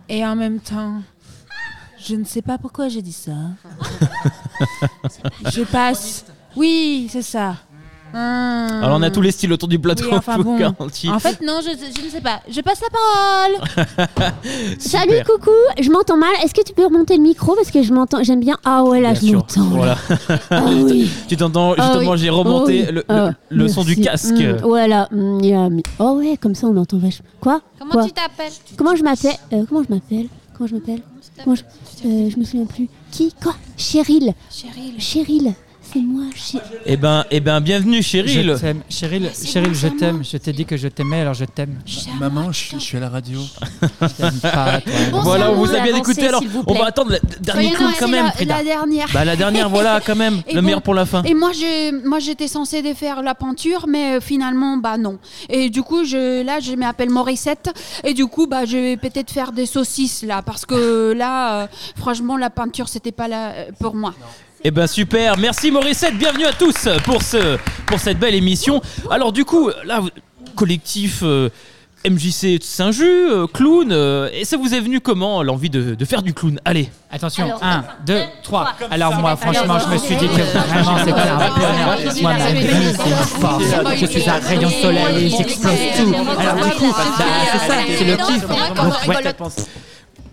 et en même temps, je ne sais pas pourquoi j'ai dit ça. [LAUGHS] je passe. Oui, c'est ça. Hum. Alors on a tous les styles autour du plateau, Oui, enfin bon. En fait, non, je, je ne sais pas. Je passe la parole. [LAUGHS] Salut coucou, je m'entends mal. Est-ce que tu peux remonter le micro parce que je m'entends, j'aime bien. Ah ouais là Bien je m'entends. Voilà. [LAUGHS] Ah [LAUGHS] oui. Tu t'entends, Ah justement, oui. j'ai remonté Oh oui. le, le- Ah, le son du casque. Mm, voilà. mm, yeah, mais- Oh ouais, comme ça on entend vachement. Quoi? Comment Quoi? tu t'appelles? Comment je m'appelle? Euh, Comment je m'appelle? Comment je m'appelle? Je... euh, je me souviens plus. Qui? Quoi? Cheryl. Cheryl. Cheryl. C'est moi. Chér- Eh ben, eh ben, bienvenue Je Cheryl. t'aime. Cheryl, Cheryl, je t'aime. Je t'ai dit que je t'aimais, alors je t'aime. Maman, je, je suis à la radio. Je t'aime pas, toi. Bon, Voilà, on vous a bien écouté. Alors, on va attendre le dernier non, quand même, la, dernière. Bah la dernière, [LAUGHS] voilà quand même, Et le bon, meilleur pour la fin. Et moi, je, moi, j'étais censée de faire la peinture, mais euh, finalement, bah non. Et du coup, je, là, je m'appelle Morissette, et du coup, bah, je vais peut-être faire des saucisses là, parce que là, euh, franchement, la peinture, c'était pas là euh, pour moi. Eh ben super, merci Morissette, bienvenue à tous pour, ce, pour cette belle émission. Alors du coup, là, collectif euh, MJC Saint-Just, euh, clown, euh, et ça vous est venu comment l'envie de, de faire du clown? Allez, Attention, Alors, 1, 2, 3. Alors moi, franchement, je me suis dit que vraiment c'était un bonheur. Moi, ma vie, c'est une force. Je suis un rayon de soleil et j'explose tout. Alors du coup, bah, c'est ça, c'est le kiff. Donc, ouais.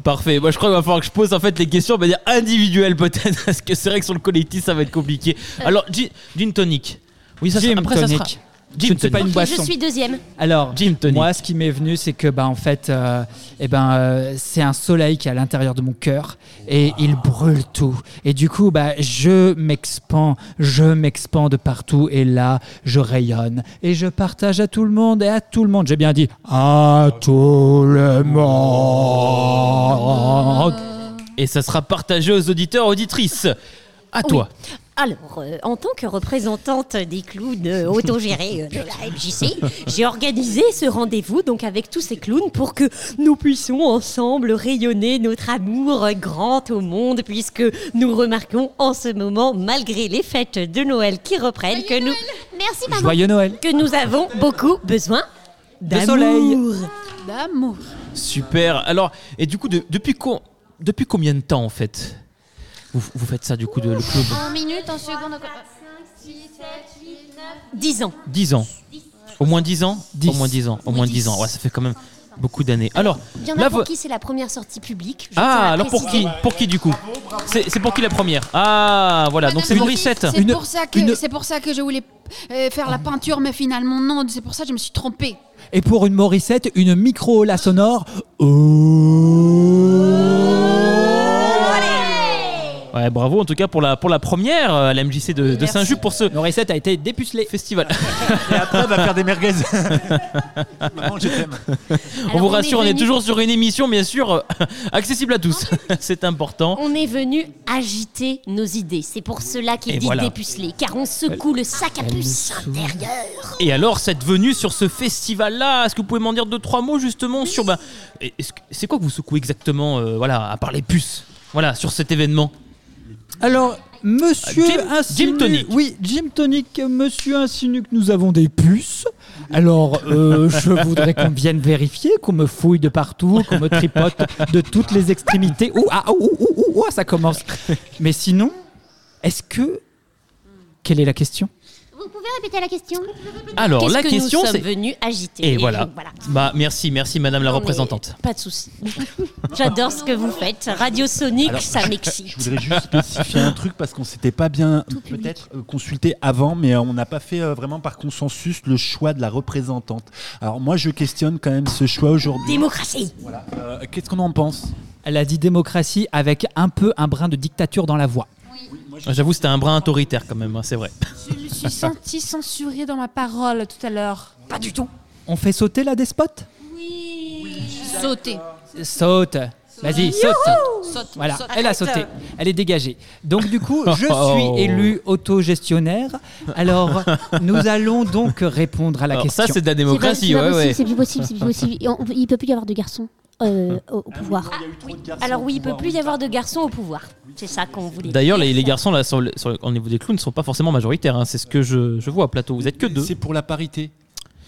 Parfait. Moi je crois qu'il va falloir que je pose en fait les questions de manière individuelle peut-être, [LAUGHS] parce que c'est vrai que sur le collectif ça va être compliqué. Alors, Gin, gin tonic. Oui, ça, Gin après, ça sera- Je suis pas une Je boisson. suis deuxième. Alors, moi, ce qui m'est venu, c'est que, bah, en fait, euh, eh ben, euh, c'est un soleil qui est à l'intérieur de mon cœur et il brûle tout. Et du coup, bah, je m'expand, je m'expand de partout et là, je rayonne et je partage à tout le monde et à tout le monde. J'ai bien dit à tout le monde. Et ça sera partagé aux auditeurs, auditrices. À toi. Alors, euh, en tant que représentante des clowns euh, autogérés euh, de la MJC, j'ai organisé ce rendez-vous donc avec tous ces clowns pour que nous puissions ensemble rayonner notre amour grand au monde, puisque nous remarquons en ce moment, malgré les fêtes de Noël qui reprennent, que nous, merci maman, Joyeux Noël. que nous avons beaucoup besoin d'amour. soleil. D'amour. Super. Alors, et du coup, de- depuis, co- depuis combien de temps en fait? Vous, vous faites ça du coup de le club En minutes, en secondes. 10 ans. 10 ans. Au moins 10 ans Dix. Au moins 10 ans. Au moins 10 ans. Ouais, ça fait quand même beaucoup d'années. Alors, Il y en a pour qui c'est la première sortie publique. ah, alors pour qui Pour qui du coup C'est c'est pour qui la première Ah, voilà. Donc c'est Morissette. C'est Une- pour ça que c'est pour ça que je voulais euh, faire la peinture, mais finalement non. C'est pour ça que je me suis trompée. Et pour une Morissette, une micro la sonore. Oh. Ouais, bravo en tout cas pour la, pour la première euh, à la MJC de, de Saint-Just pour ce Morissette a été dépucelée. festival. [LAUGHS] Et après, elle va faire des merguez. [LAUGHS] Maman, je t'aime. on vous on rassure, est on est venu- toujours sur une émission bien sûr euh, accessible à tous. [LAUGHS] c'est important. On est venu agiter nos idées. C'est pour cela qu'il dit voilà. dépuceler, car on secoue le sac à puce intérieur. Et alors, cette venue sur ce festival-là, est-ce que vous pouvez m'en dire deux, trois mots justement sur. Ben, est-ce que- c'est quoi que vous secouez exactement, euh, voilà, à part les puces Voilà, sur cet événement? Alors, monsieur Jim- Tonic. Oui, Jim Tonic, monsieur insinue que nous avons des puces. Alors, euh, [LAUGHS] je voudrais qu'on vienne vérifier, qu'on me fouille de partout, qu'on me tripote de toutes les extrémités. Ouh, ah, ouh, ouh, ouh, ouh, ça commence. Mais sinon, est-ce que... Quelle est la question? Vous pouvez répéter la question Alors, Qu'est-ce la que question nous c'est. sommes venus agiter Et voilà. voilà. Bah, merci, merci madame la Non, mais représentante. Pas de souci. J'adore ce que vous faites. Radio Sonic, Alors, ça Je m'excite. voudrais juste spécifier un truc parce qu'on s'était pas bien peut-être euh, consulté avant, mais euh, on n'a pas fait euh, vraiment par consensus le choix de la représentante. Alors moi, je questionne quand même ce choix aujourd'hui. Démocratie. Voilà. Euh, Qu'est-ce qu'on en pense? Elle a dit démocratie avec un peu un brin de dictature dans la voix. J'avoue, c'était un brin autoritaire quand même, hein, c'est vrai. Je me suis sentie censurée dans ma parole tout à l'heure. Pas du tout. On fait sauter la despote Sauter. Saute. Vas-y, saute. Voilà, elle a sauté. Elle est dégagée. Donc du coup, [LAUGHS] je suis élu autogestionnaire. Alors, nous allons donc répondre à la Alors, question. ça, c'est de la démocratie, ouais, c'est plus possible, c'est plus possible. Et on- il peut plus y avoir de garçons euh, au, au pouvoir. Alors oui, il peut plus y avoir de garçons au pouvoir. C'est ça qu'on voulait. D'ailleurs, les, garçons, là, sur le- sur le- au niveau des clowns, ne sont pas forcément majoritaires. hein. C'est ce que je, je vois à plateau. Vous êtes que deux. C'est pour la parité.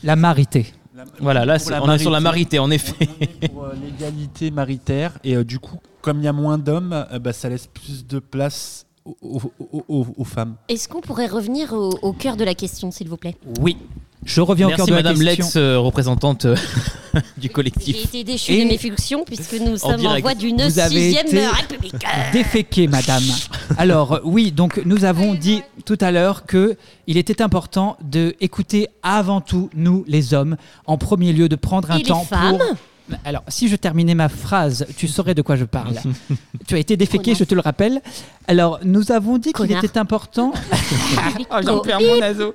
La marité. Voilà, là, c'est- on est sur la marité. marité, en effet. On est pour euh, l'égalité maritaire et euh, du coup, comme il y a moins d'hommes, euh, bah, ça laisse plus de place aux, aux- aux- aux- aux femmes. Est-ce qu'on pourrait revenir au, au cœur de la question, s'il vous plaît? Oui. Je reviens au cœur Merci, de la Madame question. l'ex euh, représentante euh, [LAUGHS] du J'ai collectif. été déchu Et- de mes fonctions puisque nous sommes en voie d'une sixième été république. Déféqué, madame. [LAUGHS] Alors, euh, oui, donc nous avons dit tout à l'heure que il était important de écouter avant tout, nous, les hommes, en premier lieu, de prendre un Et les temps femmes? pour. Alors, si je terminais ma phrase, tu saurais de quoi je parle. [LAUGHS] tu as été déféqué, je te le rappelle. Alors, nous avons dit qu'il était important. [LAUGHS] Oh, j'en perds mon.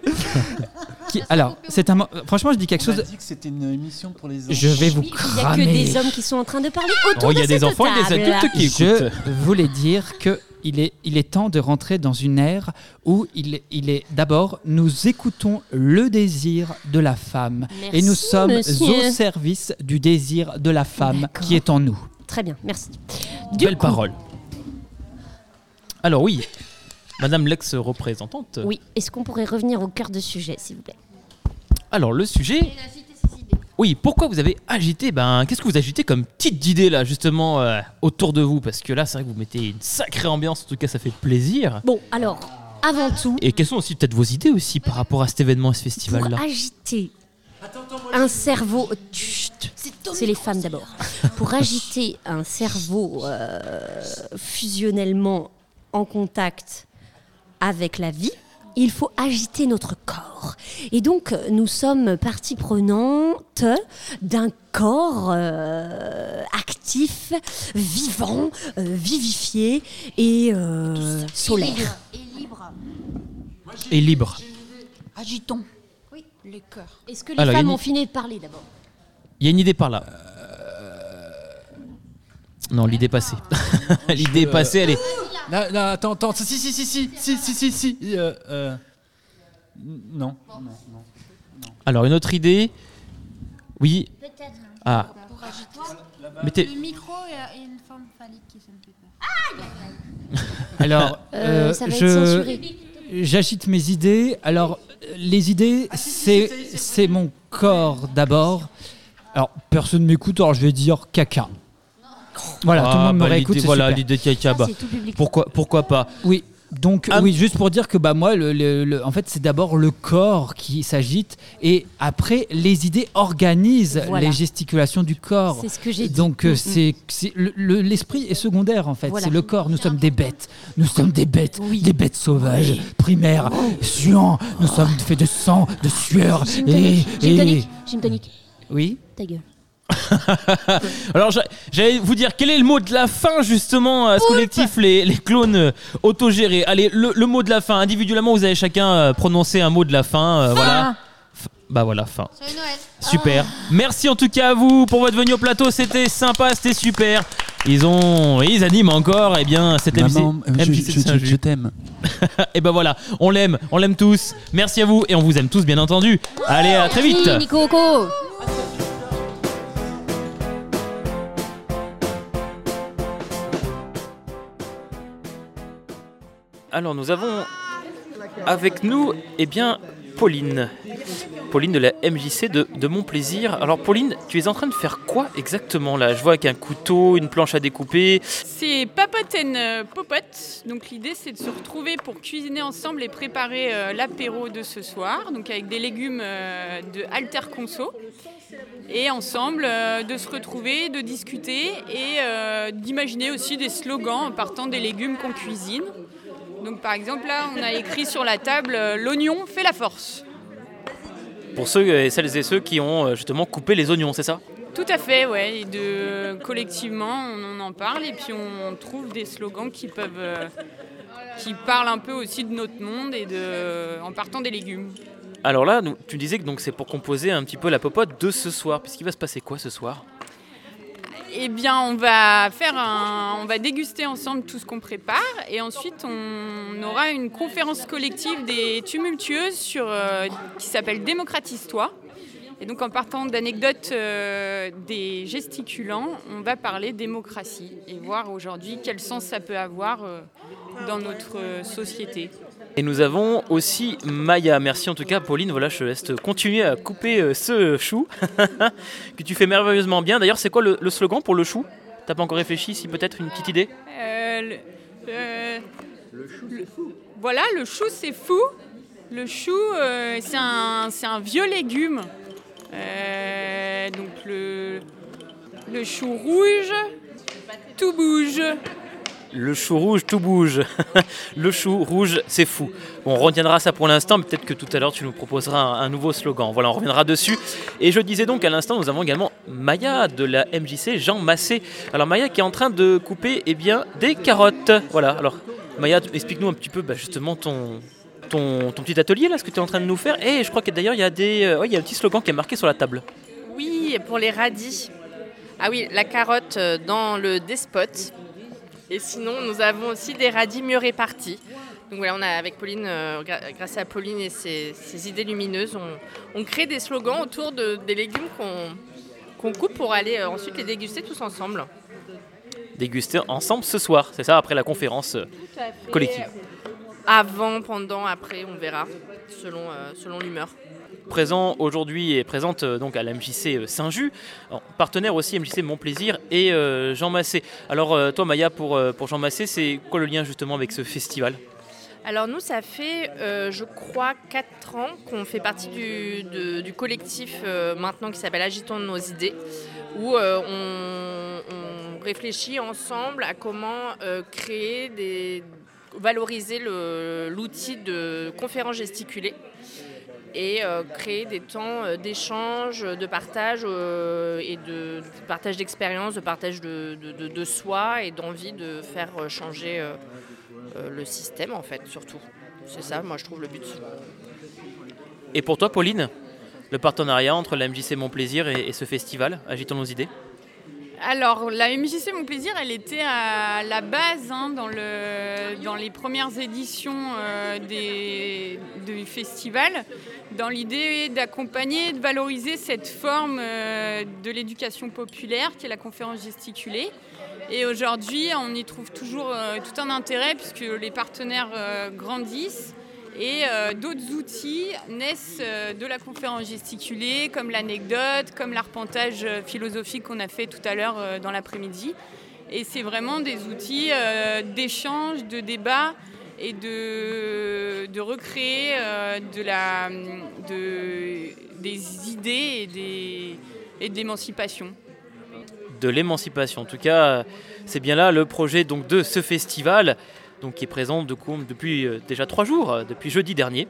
Qui- Alors, c'est un. mo- Franchement, je dis quelque On a chose. dit que c'était une émission pour les hommes. Je vais vous Oui, Il n'y a que cramer. des hommes qui sont en train de parler autour Oh, il y a de des enfants et des adultes qui Je écoutent. voulais dire que il est, il est temps de rentrer dans une ère où il, il est d'abord nous écoutons le désir de la femme Merci, et nous sommes monsieur. au service du désir de la femme qui est en nous. Très bien, merci. Du Belle coup, parole. Alors oui, Madame l'ex-représentante. Oui, est-ce qu'on pourrait revenir au cœur de sujet, s'il vous plaît? Alors le sujet. Oui, pourquoi vous avez agité? Ben, qu'est-ce que vous agitez comme petite d'idée là, justement, euh, autour de vous? Parce que là, c'est vrai que vous mettez une sacrée ambiance. En tout cas, ça fait plaisir. Bon, alors, avant tout, Et quelles sont aussi peut-être vos idées aussi par rapport à cet événement, à ce pour festival-là agiter un cerveau... C'est les femmes d'abord. Pour agiter un cerveau euh, fusionnellement en contact avec la vie, il faut agiter notre corps. Et donc, nous sommes partie prenante d'un corps euh, actif, vivant, euh, vivifié et euh, solaire. Et libre. Et libre. Agitons. Oui, les cœurs. Est-ce que les Alors, femmes une- ont fini de parler d'abord? Il y a une idée par là. Non, l'idée passée. l'idée passée, elle est. Là, attends, attends. Si, si, si, si, si, si, si, si. Euh, Non. non, non. Alors, une autre idée. Oui. Peut-être. Ah. Pour. Mettez- Le micro et une forme phallique qui fait peur. Alors, Euh, euh, ça je j'agite mes idées. Alors, les idées, c'est mon corps d'abord. Alors, personne ne m'écoute, alors je vais dire caca. Voilà, tout le Ah, monde me bah, réécoute, l'idée- c'est Voilà, l'idée de caca. Ça, bah, pourquoi, pourquoi pas Oui, donc Ah, oui, juste pour dire que bah moi, le, le- le- en fait, c'est d'abord le corps qui s'agite et après les idées organisent Voilà. les gesticulations du corps. C'est ce que j'ai dit. Donc euh, Mm, mm. c'est c'est- le- le- l'esprit est secondaire en fait, Voilà. c'est le corps. Nous sommes des bêtes, nous sommes des bêtes, Oui. des bêtes sauvages, primaires, suants. Nous sommes faits de sang, de sueur Gym et, tonic, gym et- tonic, gym tonic. oui. Ta gueule. [LAUGHS] Alors, j'a- j'allais vous dire quel est le mot de la fin justement à ce collectif, les, les clones euh, autogérés? Allez, le, le mot de la fin. Individuellement, vous avez chacun euh, prononcé un mot de la fin. euh, voilà. F- Bah voilà, fin. Noël. Super. Merci en tout cas à vous pour votre venue au plateau. C'était sympa, c'était super. Ils ont, ils animent encore. Eh bien, cette Maman, MC, euh, je, je- je- Saint-Just. je t'aime. [LAUGHS] Et ben voilà, on l'aime, on l'aime tous. Merci à vous et on vous aime tous bien entendu. Allez, à très vite. Merci, Nico Alors nous avons avec nous eh bien Pauline. Pauline de la MJC de, de Mon Plaisir. Alors Pauline, tu es en train de faire quoi exactement là? Je vois avec un couteau, une planche à découper. C'est Papote and euh, Popote. Donc l'idée c'est de se retrouver pour cuisiner ensemble et préparer euh, l'apéro de ce soir. Donc avec des légumes euh, de Alter Conso. Et ensemble de se retrouver, de discuter et d'imaginer aussi des slogans en partant des légumes qu'on cuisine. Donc par exemple là on a écrit sur la table euh, l'oignon fait la force. Pour ceux et celles et ceux qui ont euh, justement coupé les oignons, c'est ça? Tout à fait, ouais. Et de, collectivement, on, en parle et puis on trouve des slogans qui peuvent, euh, qui parlent un peu aussi de notre monde et de, en partant des légumes. Alors là, tu disais que donc c'est pour composer un petit peu la popote de ce soir. Puisqu'il va se passer quoi ce soir? Eh bien, on va faire on va déguster ensemble tout ce qu'on prépare et ensuite on aura une conférence collective des tumultueuses euh, qui s'appelle Démocratise-toi. Et donc en partant d'anecdotes euh, des gesticulants, on va parler démocratie et voir aujourd'hui quel sens ça peut avoir euh, dans notre société. Et nous avons aussi Maya. Merci en tout cas, Pauline. Voilà, je te laisse te continuer à couper euh, ce chou [LAUGHS] que tu fais merveilleusement bien. D'ailleurs, c'est quoi le, le slogan pour le chou? T'as pas encore réfléchi Si peut-être une petite idée? Euh, le, euh, le- Voilà, le chou c'est fou. Le chou, euh, c'est un, c'est un vieux légume. Euh, donc le, le chou rouge, tout bouge. Le chou rouge, tout bouge. [LAUGHS] le chou rouge, c'est fou. Bon, on retiendra ça pour l'instant, mais peut-être que tout à l'heure tu nous proposeras un, nouveau slogan. Voilà, on reviendra dessus. Et je disais donc à l'instant, nous avons également Maya de la MJC, Jean Massé. Alors Maya qui est en train de couper eh bien, des carottes. Voilà, alors Maya, explique-nous un petit peu bah, justement ton, petit atelier, là, ce que tu es en train de nous faire. Et je crois que d'ailleurs, il y, a des, euh, il y a un petit slogan qui est marqué sur la table. Oui, pour les radis. Ah oui, la carotte euh, dans le despote. Et sinon, nous avons aussi des radis mieux répartis. Donc voilà, on a avec Pauline, euh, grâce à Pauline et ses, ses idées lumineuses, on, on crée des slogans autour de, des légumes qu'on coupe pour aller euh, ensuite les déguster tous ensemble. Déguster ensemble ce soir, c'est ça, après la conférence euh, collective. Avant, pendant, après, on verra, selon, selon l'humeur. Présent aujourd'hui et présente euh, donc à la MJC euh, Saint-Just, partenaire aussi MJC Mon Plaisir et euh, Jean Massé. Alors toi Maya pour, pour Jean Massé, c'est quoi le lien justement avec ce festival? Alors nous, ça fait, je crois, 4 ans qu'on fait partie du, du collectif maintenant qui s'appelle Agitons nos idées, où on, réfléchit ensemble à comment créer des valoriser l'outil de conférence gesticulée et euh, créer des temps euh, d'échange, de partage euh, et de, partage d'expérience, de partage de, soi et d'envie de faire euh, changer euh, euh, le système en fait surtout. C'est ça, moi je trouve le but. Et pour toi Pauline, le partenariat entre la MJC Mon Plaisir et ce festival, Agitons nos idées? Alors, la MJC Mon Plaisir, elle était à la base hein, dans, le, dans les premières éditions euh, du festival, dans l'idée d'accompagner, de valoriser cette forme euh, de l'éducation populaire qui est la conférence gesticulée. Et aujourd'hui, on y trouve toujours euh, tout un intérêt puisque les partenaires grandissent et euh, d'autres outils naissent euh, de la conférence gesticulée, comme l'anecdote, comme l'arpentage euh, philosophique qu'on a fait tout à l'heure dans l'après-midi. Et c'est vraiment des outils d'échange, de débat et de, recréer des idées et d'émancipation. de l'émancipation. En tout cas, c'est bien là le projet donc, de ce festival, qui est présent depuis euh, déjà trois jours, euh, depuis jeudi dernier.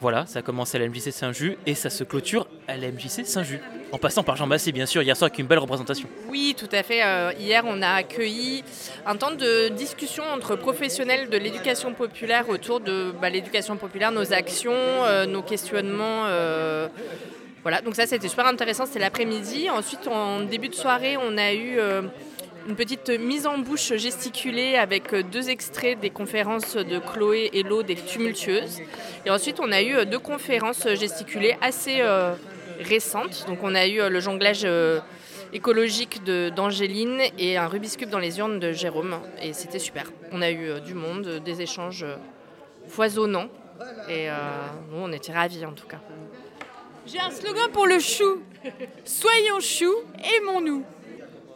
Voilà, ça a commencé à la MJC Saint-Just et ça se clôture à la MJC Saint-Just. En passant par Jean Massé, bien sûr, hier soir avec une belle représentation. Oui, tout à fait. Euh, hier, on a accueilli un temps de discussion entre professionnels de l'éducation populaire autour de bah, l'éducation populaire, nos actions, nos questionnements. voilà, donc ça c'était super intéressant, c'était l'après-midi. Ensuite, en début de soirée, on a eu une petite mise en bouche gesticulée avec deux extraits des conférences de Chloé et Lo des Tumultueuses. Et ensuite, on a eu deux conférences gesticulées assez euh, récentes. Donc on a eu euh, le jonglage euh, écologique d'Angéline et un Rubik's Cube dans les urnes de Jérôme. Et c'était super. On a eu du monde, des échanges foisonnants. Et nous, on était ravis en tout cas. J'ai un slogan pour le chou. Soyons choux, aimons-nous.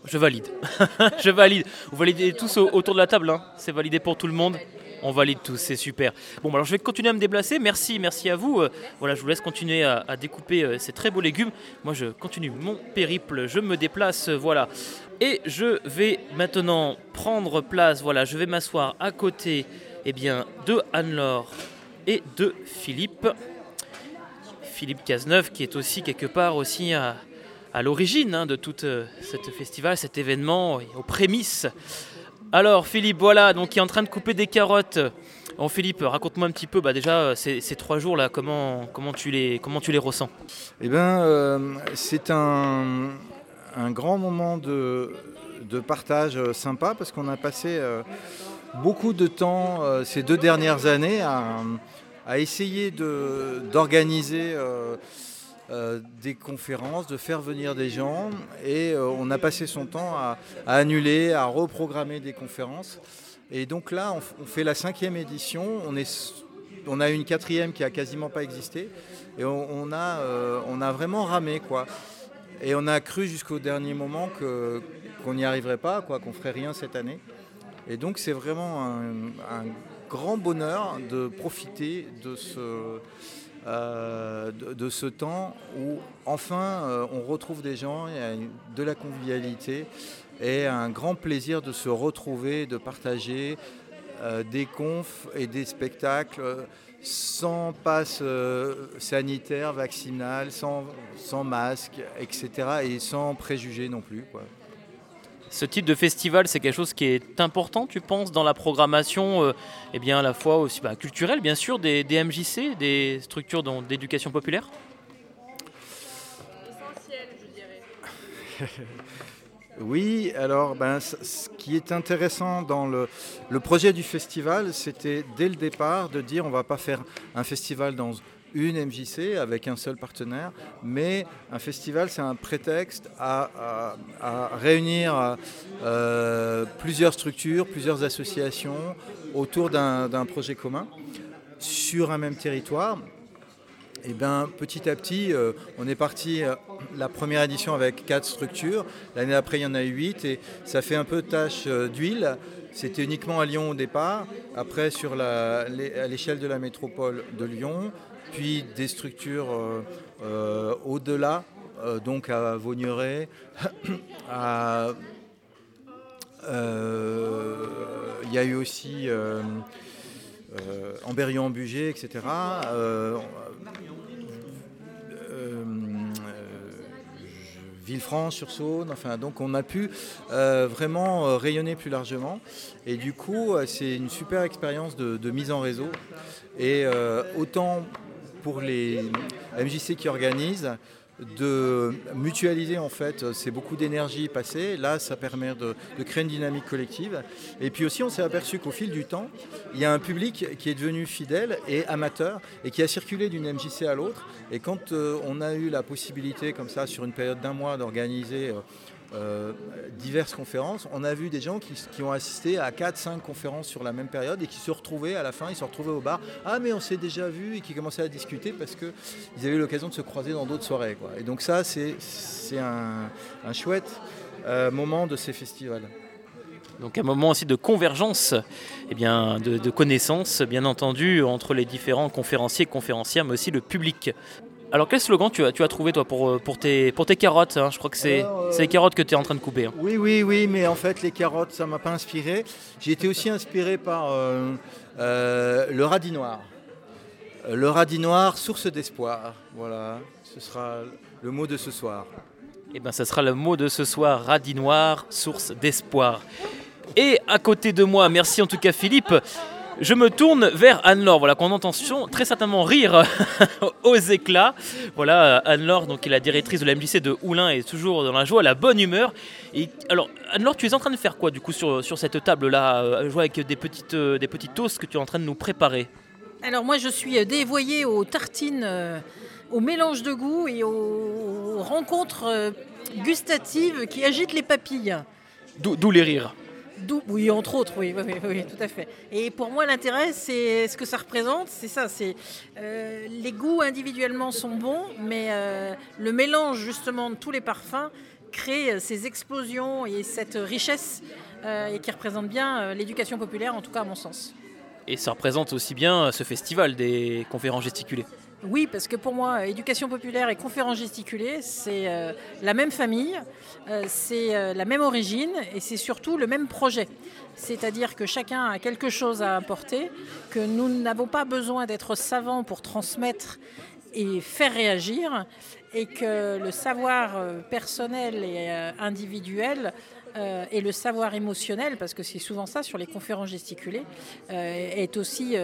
Je valide. [LAUGHS] je valide. Vous validez tous au- autour de la table, hein. c'est validé pour tout le monde. On valide tous, c'est super. Bon, alors je vais continuer à me déplacer. Merci, merci à vous. Euh, voilà, je vous laisse continuer à, à découper euh, ces très beaux légumes. Moi, je continue mon périple. Je me déplace, euh, voilà. Et je vais maintenant prendre place. Voilà, je vais m'asseoir à côté, eh bien, de Anne-Laure et de Philippe. Philippe Cazeneuve, qui est aussi quelque part aussi à, à l'origine hein, de tout euh, ce festival, cet événement, aux prémices. Alors Philippe, voilà, donc qui est en train de couper des carottes. Philippe, raconte-moi un petit peu, bah, déjà euh, ces, trois jours là, comment, comment, tu les, comment tu les ressens? Eh ben, euh, c'est un, grand moment de, de partage sympa parce qu'on a passé beaucoup de temps ces deux dernières années à, à essayer d'organiser euh, des conférences, de faire venir des gens et euh, on a passé son temps à, annuler, à reprogrammer des conférences. Et donc là, on, fait la cinquième édition. On, est, on a une quatrième qui a quasiment pas existé. Et on, on a, euh, on a vraiment ramé, quoi. Et on a cru jusqu'au dernier moment qu'on n'y arriverait pas, quoi, qu'on ferait rien cette année. Et donc c'est vraiment un grand bonheur de profiter de ce, euh, de, ce temps où enfin euh, on retrouve des gens, il y a de la convivialité et un grand plaisir de se retrouver, de partager euh, des confs et des spectacles sans passe sanitaire, vaccinal, sans, sans masque, etc. et sans préjugés non plus. Ce type de festival, c'est quelque chose qui est important, tu penses, dans la programmation, euh, eh bien, à la fois aussi bah, culturelle, bien sûr, des, des MJC, des structures dont- d'éducation populaire? [LAUGHS] Oui, alors ben, ce qui est intéressant dans le, le projet du festival, c'était dès le départ de dire on va pas faire un festival dans une MJC avec un seul partenaire, mais un festival c'est un prétexte à, réunir euh, plusieurs structures, plusieurs associations autour d'un projet commun sur un même territoire. Et bien, petit à petit, euh, on est parti euh, la première édition avec quatre structures. L'année après, il y en a eu huit et ça fait un peu tâche euh, d'huile. C'était uniquement à Lyon au départ. Après, sur la- à l'échelle de la métropole de Lyon, puis des structures euh, euh, au-delà, euh, donc à Vaugneray, [COUGHS] il y a eu aussi euh, euh, Amberion-Bugé, etc. Euh, euh, Villefranche-sur-Saône, enfin donc on a pu vraiment rayonner plus largement et du coup c'est une super expérience de, de mise en réseau et autant pour les MJC qui organisent de mutualiser en fait c'est beaucoup d'énergie passée. Là ça permet de, créer une dynamique collective. Et puis aussi on s'est aperçu qu'au fil du temps il y a un public qui est devenu fidèle et amateur et qui a circulé d'une MJC à l'autre. Et quand euh, on a eu la possibilité comme ça sur une période d'un mois d'organiser euh, euh, diverses conférences, on a vu des gens qui, ont assisté à 4-5 conférences sur la même période et qui se retrouvaient à la fin, ils se retrouvaient au bar, ah mais on s'est déjà vu et qui commençaient à discuter parce qu'ils avaient eu l'occasion de se croiser dans d'autres soirées. Et donc ça c'est un chouette euh, moment de ces festivals. Donc un moment aussi de convergence, eh bien, de, de connaissances, bien entendu, entre les différents conférenciers et conférencières, mais aussi le public. Alors quel slogan tu as, tu as trouvé toi pour, euh, pour, tes, pour tes carottes hein? Je crois que c'est euh, c'est les carottes que tu es en train de couper. hein. Oui, oui, oui, mais en fait, les carottes, ça m'a pas inspiré. J'ai été aussi inspiré par euh, euh, le radis noir. Le radis noir, source d'espoir. Voilà, ce sera le mot de ce soir. Eh bien, ça sera le mot de ce soir, radis noir, source d'espoir. Et à côté de moi, merci en tout cas Philippe, je me tourne vers Anne-Laure, voilà, qu'on entend son- très certainement rire [LAUGHS] aux éclats. Voilà, Anne-Laure, donc, qui est la directrice de la MJC de Oulin, est toujours dans la joie, la bonne humeur. Et alors, Anne-Laure, tu es en train de faire quoi du coup sur, sur cette table-là, euh, jouer avec des petites, euh, des petites toasts que tu es en train de nous préparer Alors moi je suis dévoyée aux tartines, euh, au mélange de goût et aux, rencontres euh, gustatives qui agitent les papilles. D'où les rires. Oui, entre autres, oui, oui, oui, tout à fait. Et pour moi, l'intérêt, c'est ce que ça représente, c'est ça, c'est euh, les goûts individuellement sont bons, mais euh, le mélange justement de tous les parfums crée euh, ces explosions et cette richesse et qui représente bien l'éducation populaire, en tout cas à mon sens. Et ça représente aussi bien ce festival des conférences gesticulées. Oui, parce que pour moi, euh, éducation populaire et conférence gesticulée, c'est euh, la même famille, euh, c'est la même origine et c'est surtout le même projet. C'est-à-dire que chacun a quelque chose à apporter, que nous n'avons pas besoin d'être savants pour transmettre et faire réagir, et que le savoir personnel et individuel et le savoir émotionnel, parce que c'est souvent ça sur les conférences gesticulées, est aussi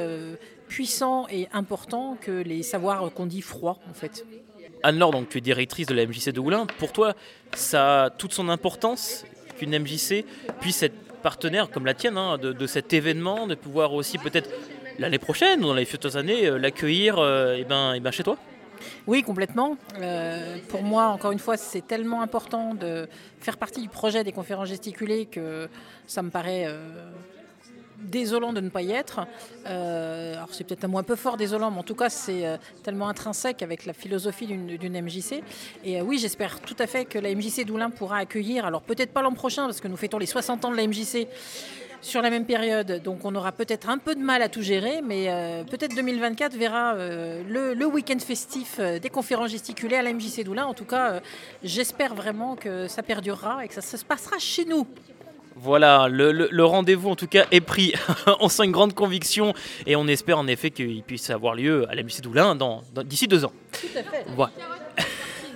puissant et important que les savoirs qu'on dit froids en fait. Anne-Laure, donc tu es directrice de la MJC de Oulin. Pour toi, ça a toute son importance qu'une MJC puisse être partenaire comme la tienne hein, de, de cet événement, de pouvoir aussi peut-être l'année prochaine ou dans les futures années euh, l'accueillir euh, eh ben, eh ben chez toi? Oui, complètement. Euh, pour moi, encore une fois, c'est tellement important de faire partie du projet des conférences gesticulées que ça me paraît euh, désolant de ne pas y être. Euh, alors c'est peut-être un mot un peu fort désolant, mais en tout cas c'est euh, tellement intrinsèque avec la philosophie d'une MJC. Et euh, oui, j'espère tout à fait que la MJC d'Oulin pourra accueillir, alors peut-être pas l'an prochain, parce que nous fêtons les 60 ans de la MJC sur la même période, donc on aura peut-être un peu de mal à tout gérer, mais peut-être 2024 verra le, le week-end festif des conférences gesticulées à la MJC d'Oulin. En tout cas, j'espère vraiment que ça perdurera et que ça se passera chez nous. Voilà, le, le- le rendez-vous en tout cas est pris. [LAUGHS] on sent une grande conviction et on espère en effet qu'il puisse avoir lieu à la MJC d'Oulin dans- dans- d'ici deux ans. Tout à fait. Voilà.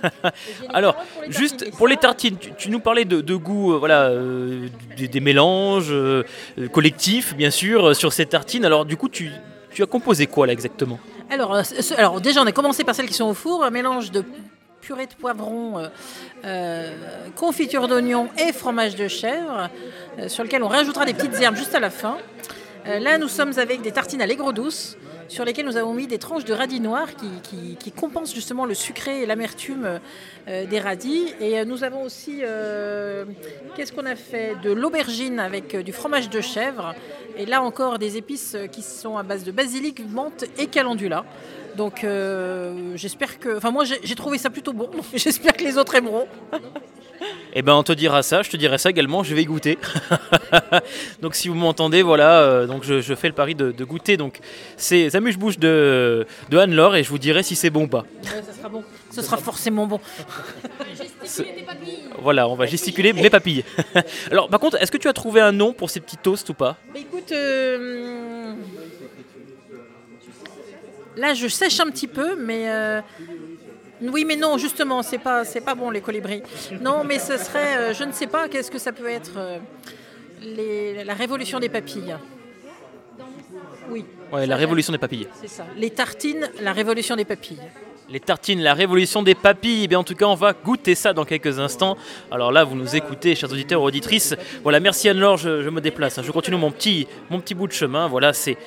[LAUGHS] Alors, juste pour les tartines, tu, tu nous parlais de, de goût, euh, voilà, euh, des, des mélanges euh, collectifs, bien sûr, euh, sur ces tartines. Alors, du coup, tu, tu as composé quoi là exactement? Alors, ce- alors déjà, on a commencé par celles qui sont au four, un mélange de purée de poivron, euh, euh, confiture d'oignon et fromage de chèvre, euh, sur lequel on rajoutera des petites herbes juste à la fin. Là, nous sommes avec des tartines à l'aigre douce, sur lesquelles nous avons mis des tranches de radis noirs qui, qui- compensent justement le sucré et l'amertume des radis. Et nous avons aussi, qu'est-ce qu'on a fait? De l'aubergine avec du fromage de chèvre. Et là encore, des épices qui sont à base de basilic, menthe et calendula. Donc euh, j'espère que... Enfin moi j'ai trouvé ça plutôt bon, [LAUGHS] j'espère que les autres aimeront. Eh ben, on te dira ça, je te dirai ça également, je vais y goûter. [LAUGHS] donc, si vous m'entendez, voilà, euh, donc je, je fais le pari de, de goûter. Donc, c'est amuse-bouche de, de Anne-Laure et je vous dirai si c'est bon ou pas. Ouais, ça sera bon. Ce sera forcément bon. Voilà, on va gesticuler mes papilles. [LAUGHS] Alors, par contre, est-ce que tu as trouvé un nom pour ces petits toasts ou pas? Bah, écoute, euh, là je sèche un petit peu, mais euh, oui, mais non, justement, c'est pas, c'est pas bon les colibris. Non, mais ce serait, euh, je ne sais pas, qu'est-ce que ça peut être euh, les- la révolution des papilles. Oui. Ouais, la révolution des papilles. C'est ça. Les tartines, la révolution des papilles. Les tartines, la révolution des papilles. Eh bien, en tout cas, on va goûter ça dans quelques instants. Alors là, vous nous écoutez, chers auditeurs auditrices. Voilà, merci Anne-Laure, je, je me déplace. hein. Je continue mon petit, mon petit bout de chemin. Voilà, c'est,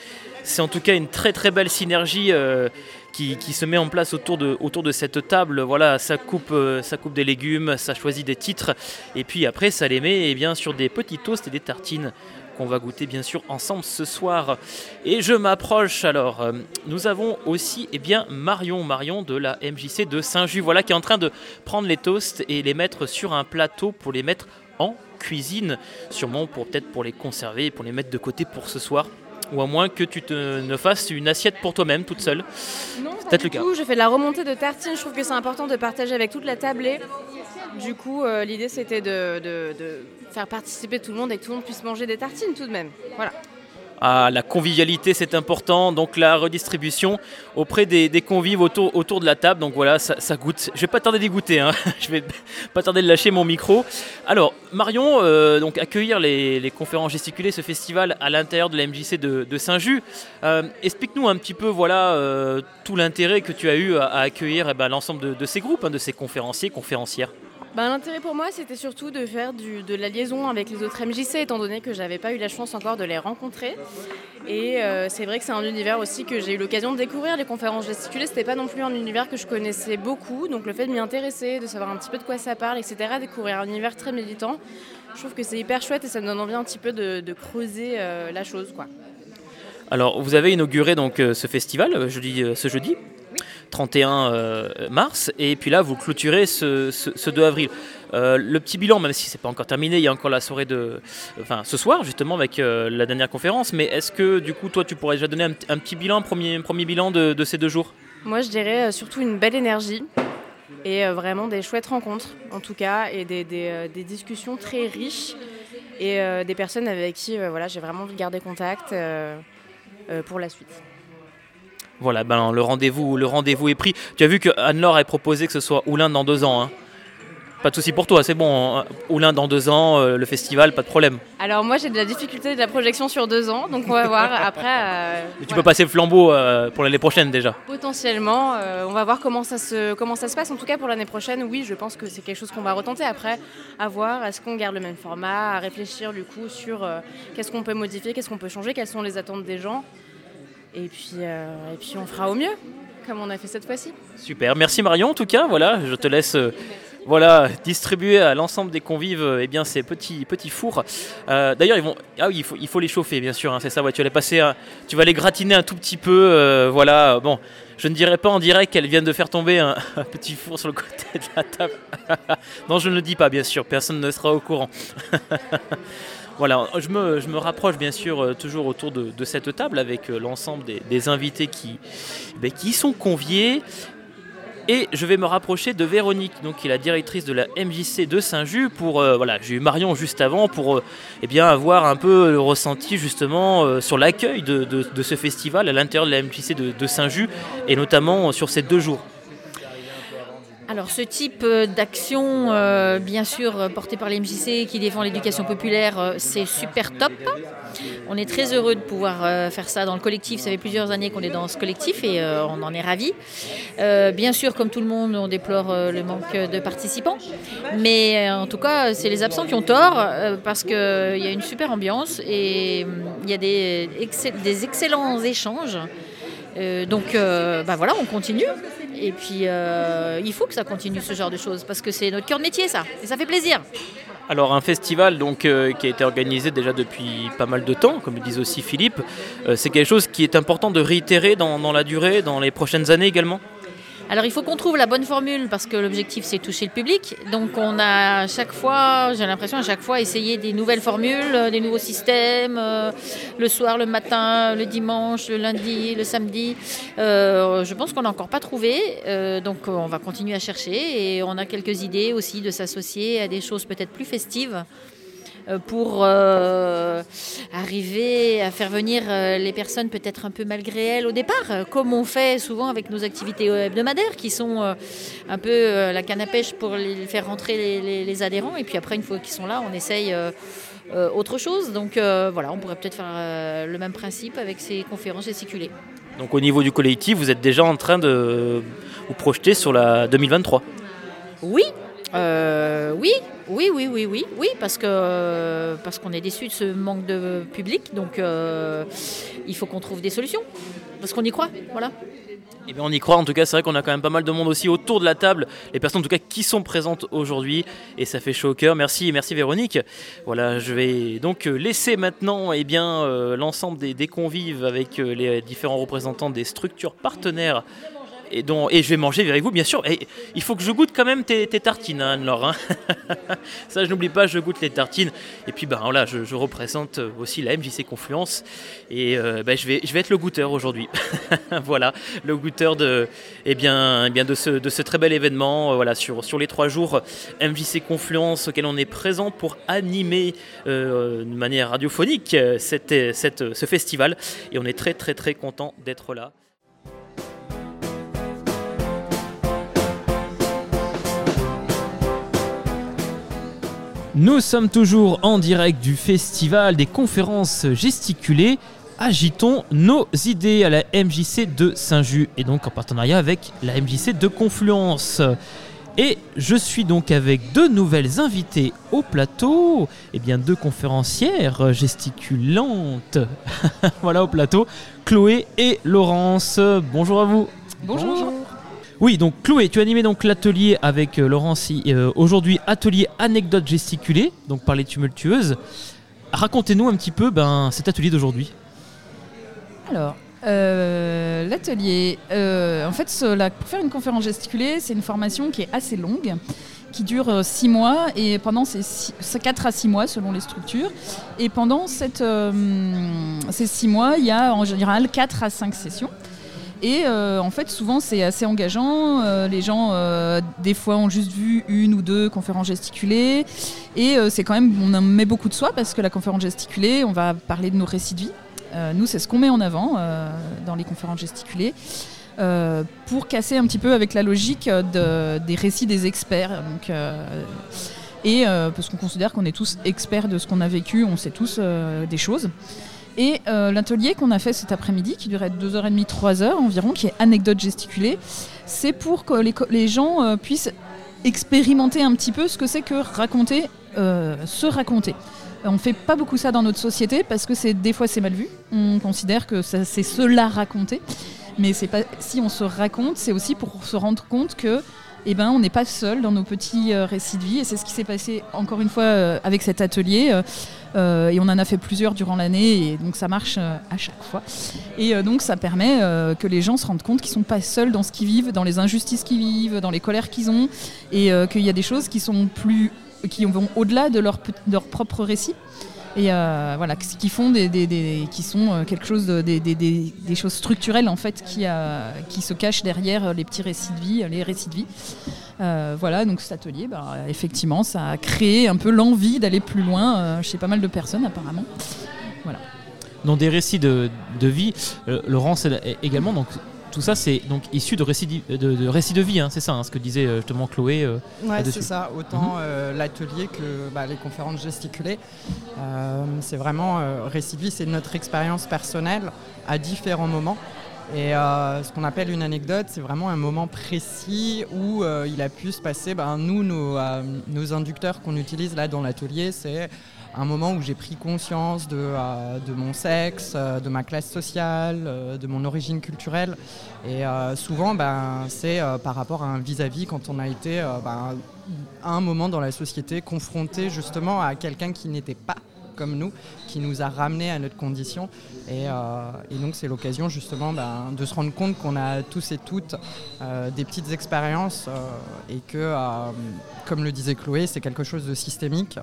c'est en tout cas une très très belle synergie euh, qui, se met en place autour de, autour de cette table. Voilà, ça coupe, euh, ça coupe des légumes, ça choisit des titres. Et puis après, ça les met eh bien, sur des petits toasts et des tartines qu'on va goûter bien sûr ensemble ce soir. Et je m'approche alors. euh, Nous avons aussi eh bien, Marion, Marion de la MJC de Saint-Just, voilà, qui est en train de prendre les toasts et les mettre sur un plateau pour les mettre en cuisine, sûrement pour peut-être pour les conserver et pour les mettre de côté pour ce soir. Ou à moins que tu te ne fasses une assiette pour toi-même toute seule. Non, peut-être du le cas. tout. Je fais de la remontée de tartines. Je trouve que c'est important de partager avec toute la tablée. Du coup, euh, l'idée c'était de, de- de faire participer tout le monde et que tout le monde puisse manger des tartines tout de même. Voilà. Ah, la convivialité, c'est important. Donc la redistribution auprès des, convives autour, de la table. Donc voilà, ça, goûte. Je vais pas tarder d'y goûter. hein. [LAUGHS] Je vais pas tarder de lâcher mon micro. Alors Marion, euh, donc accueillir les, conférences gesticulées, ce festival à l'intérieur de la MJC de, Saint-Just. Euh, Explique-nous un petit peu, voilà, euh, tout l'intérêt que tu as eu à, accueillir eh ben, l'ensemble de, de ces groupes, hein, de ces conférenciers, conférencières. Ben, L'intérêt pour moi, c'était surtout de faire de la liaison avec les autres MJC, étant donné que j'avais pas eu la chance encore de les rencontrer. Et euh, c'est vrai que c'est un univers aussi que j'ai eu l'occasion de découvrir. Les conférences gesticulées, c'était pas non plus un univers que je connaissais beaucoup. Donc le fait de m'y intéresser, de savoir un petit peu de quoi ça parle, etc., découvrir un univers très militant, je trouve que c'est hyper chouette et ça me donne envie un petit peu de, creuser euh, la chose. quoi. Alors, vous avez inauguré donc euh, ce festival jeudi, ce jeudi, 31 euh, mars, et puis là, vous clôturez ce, ce- ce 2 avril. Euh, le petit bilan, même si c'est pas encore terminé, il y a encore la soirée de, enfin, ce soir justement avec euh, la dernière conférence. Mais est-ce que du coup, toi, tu pourrais déjà donner un, petit bilan, premier, premier bilan de, ces deux jours? Moi, je dirais surtout une belle énergie et vraiment des chouettes rencontres, en tout cas, et des, discussions très riches et des personnes avec qui voilà, j'ai vraiment garder contact pour la suite. Voilà, ben le rendez-vous, le rendez-vous est pris. Tu as vu que Anne-Laure a proposé que ce soit Oulin dans deux ans. hein. pas de souci pour toi, c'est bon. hein. Oulin dans deux ans, euh, le festival, pas de problème. Alors moi j'ai de la difficulté de la projection sur deux ans, donc on va voir [LAUGHS] après. euh, Mais tu voilà. peux passer le flambeau euh, pour l'année prochaine déjà. Potentiellement, on va voir comment ça, se, comment ça se passe. En tout cas, pour l'année prochaine, oui, je pense que c'est quelque chose qu'on va retenter. Après, à voir, est-ce qu'on garde le même format, à réfléchir du coup sur qu'est-ce qu'on peut modifier, qu'est-ce qu'on peut changer, quelles sont les attentes des gens. Et puis, euh, et puis on fera au mieux, comme on a fait cette fois-ci. Super, merci Marion en tout cas. Voilà, je te laisse euh, voilà, distribuer à l'ensemble des convives euh, eh bien, ces petits, petits fours. D'ailleurs, vont... ah oui, il, faut, il faut les chauffer bien sûr, hein, c'est ça. Ouais, tu, vas les passer un- tu vas les gratiner un tout petit peu. voilà, bon, je ne dirais pas en direct qu'elles viennent de faire tomber un, [LAUGHS] un petit four sur le côté de la table. [LAUGHS] non, je ne le dis pas bien sûr, personne ne sera au courant. [LAUGHS] Voilà, je me, je me rapproche bien sûr euh, toujours autour de, cette table avec euh, l'ensemble des, invités qui, ben, qui sont conviés. Et je vais me rapprocher de Véronique, donc, qui est la directrice de la MJC de Saint-Just. Pour, euh, voilà, j'ai eu Marion juste avant pour eh bien, avoir un peu le ressenti justement sur l'accueil de, de- de ce festival à l'intérieur de la MJC de, de Saint-Just et notamment sur ces deux jours. Alors ce type euh, d'action, euh, bien sûr, euh, porté par les MJC qui défend l'éducation populaire, c'est super top. On est très heureux de pouvoir faire ça dans le collectif. Ça fait plusieurs années qu'on est dans ce collectif et on en est ravis. Bien sûr, comme tout le monde, on déplore le manque de participants. Mais en tout cas, c'est les absents qui ont tort parce qu'il y a une super ambiance et il y a des, des excellents échanges. Euh, donc euh, bah voilà, on continue. Et puis euh, il faut que ça continue ce genre de choses parce que c'est notre cœur de métier ça. Et ça fait plaisir. Alors un festival donc, euh, qui a été organisé déjà depuis pas mal de temps, comme le disait aussi Philippe, c'est quelque chose qui est important de réitérer dans la durée, dans les prochaines années également? Alors il faut qu'on trouve la bonne formule parce que l'objectif c'est toucher le public. Donc on a à chaque fois, j'ai l'impression à chaque fois essayer des nouvelles formules, euh, des nouveaux systèmes, euh, le soir, le matin, le dimanche, le lundi, le samedi. Euh, je pense qu'on n'a encore pas trouvé, donc on va continuer à chercher et on a quelques idées aussi de s'associer à des choses peut-être plus festives pour euh, arriver à faire venir euh, les personnes peut-être un peu malgré elles au départ, euh, comme on fait souvent avec nos activités euh, hebdomadaires qui sont euh, un peu euh, la canne à pêche pour les, faire rentrer les, les- les adhérents. Et puis après, une fois qu'ils sont là, on essaye euh, euh, autre chose. Donc euh, voilà, on pourrait peut-être faire euh, le même principe avec ces conférences gesticulées. Donc au niveau du collectif, vous êtes déjà en train de vous projeter sur la 2023 Oui, euh, oui, oui, oui, oui, oui, oui, parce que parce qu'on est déçu de ce manque de public, donc euh, il faut qu'on trouve des solutions, parce qu'on y croit, voilà. Eh bien, on y croit, en tout cas, c'est vrai qu'on a quand même pas mal de monde aussi autour de la table, les personnes en tout cas qui sont présentes aujourd'hui, et ça fait chaud au cœur. Merci, merci Véronique. Voilà, je vais donc euh, laisser maintenant eh bien, euh, l'ensemble des, convives avec euh, les différents représentants des structures partenaires. Et, dont, et je vais manger avec vous, bien sûr. Il faut que je goûte quand même tes, tartines, hein, Anne-Laure. hein. [LAUGHS] Ça, je n'oublie pas, je goûte les tartines. Et puis, ben, voilà, je, je représente aussi la MJC Confluence. Et euh, ben, je, vais, je vais être le goûteur aujourd'hui. [LAUGHS] voilà, le goûteur de, eh bien, eh bien de, ce, de ce très bel événement. euh, voilà, sur, sur les trois jours MJC Confluence auquel on est présent pour animer euh, de manière radiophonique euh, cette, cette- ce festival. Et on est très, très, très content d'être là. Nous sommes toujours en direct du festival des conférences gesticulées. Agitons nos idées à la MJC de Saint-Just et donc en partenariat avec la MJC de Confluence. Et je suis donc avec deux nouvelles invitées au plateau, et bien deux conférencières gesticulantes. [LAUGHS] voilà au plateau, Chloé et Laurence. Bonjour à vous. Bonjour. Oui, donc Chloé, tu as animé donc l'atelier avec euh, Laurence euh, aujourd'hui, atelier anecdote gesticulée, donc par les tumultueuses. Racontez-nous un petit peu ben, cet atelier d'aujourd'hui. Alors, euh, l'atelier, en fait, pour faire une conférence gesticulée, c'est une formation qui est assez longue, qui dure euh, six mois, et pendant ces, six- ces quatre à six mois selon les structures. Et pendant ces six mois, il y a en général quatre à cinq sessions. Et euh, en fait, souvent, c'est assez engageant. Euh, les gens, euh, des fois, ont juste vu une ou deux conférences gesticulées. Et c'est quand même, on en met beaucoup de soi parce que la conférence gesticulée, on va parler de nos récits de vie. Nous, c'est ce qu'on met en avant dans les conférences gesticulées. pour casser un petit peu avec la logique de- des récits des experts. Donc, et parce qu'on considère qu'on est tous experts de ce qu'on a vécu, on sait tous des choses. Et euh, l'atelier qu'on a fait cet après-midi, qui durait 2h30, 3h environ, qui est anecdote gesticulée, c'est pour que les, gens euh, puissent expérimenter un petit peu ce que c'est que raconter, euh, se raconter. On ne fait pas beaucoup ça dans notre société parce que des fois c'est mal vu. On considère que c'est cela raconter, mais pas. Si on se raconte, c'est aussi pour se rendre compte que, eh ben, on n'est pas seul dans nos petits récits de vie. Et c'est ce qui s'est passé encore une fois avec cet atelier. Euh, et on en a fait plusieurs durant l'année, et donc ça marche euh, à chaque fois. Et euh, donc ça permet que les gens se rendent compte qu'ils sont pas seuls dans ce qu'ils vivent, dans les injustices qu'ils vivent, dans les colères qu'ils ont, et qu'il y a des choses qui sont plus, qui vont au-delà de leur propre récit. Et euh, voilà, qui font des, qui sont euh, quelque chose de- des, choses structurelles en fait qui, euh, qui se cachent derrière les petits récits de vie, les récits de vie. Voilà, donc cet atelier, bah, effectivement, ça a créé un peu l'envie d'aller plus loin chez pas mal de personnes apparemment. Voilà. Dans des récits de, de vie, Laurence également, donc tout ça c'est donc issu de récits de, de récits de vie, hein, c'est ça, hein, ce que disait euh, justement Chloé. euh, là-dessus. c'est ça. Autant Mhm. euh, l'atelier que bah, les conférences gesticulées. Euh, c'est vraiment récit de vie, c'est notre expérience personnelle à différents moments. Et ce qu'on appelle une anecdote, c'est vraiment un moment précis où il a pu se passer. ben, nous, nos, nos inducteurs qu'on utilise là dans l'atelier, c'est un moment où j'ai pris conscience de, euh, mon sexe, euh, de ma classe sociale, euh, de mon origine culturelle. Et souvent, ben, c'est par rapport à un vis-à-vis quand on a été ben, un moment dans la société confronté justement à quelqu'un qui n'était pas comme nous, qui nous a ramenés à notre condition. Et, donc c'est l'occasion justement ben, de se rendre compte qu'on a tous et toutes des petites expériences et que, comme le disait Chloé, c'est quelque chose de systémique,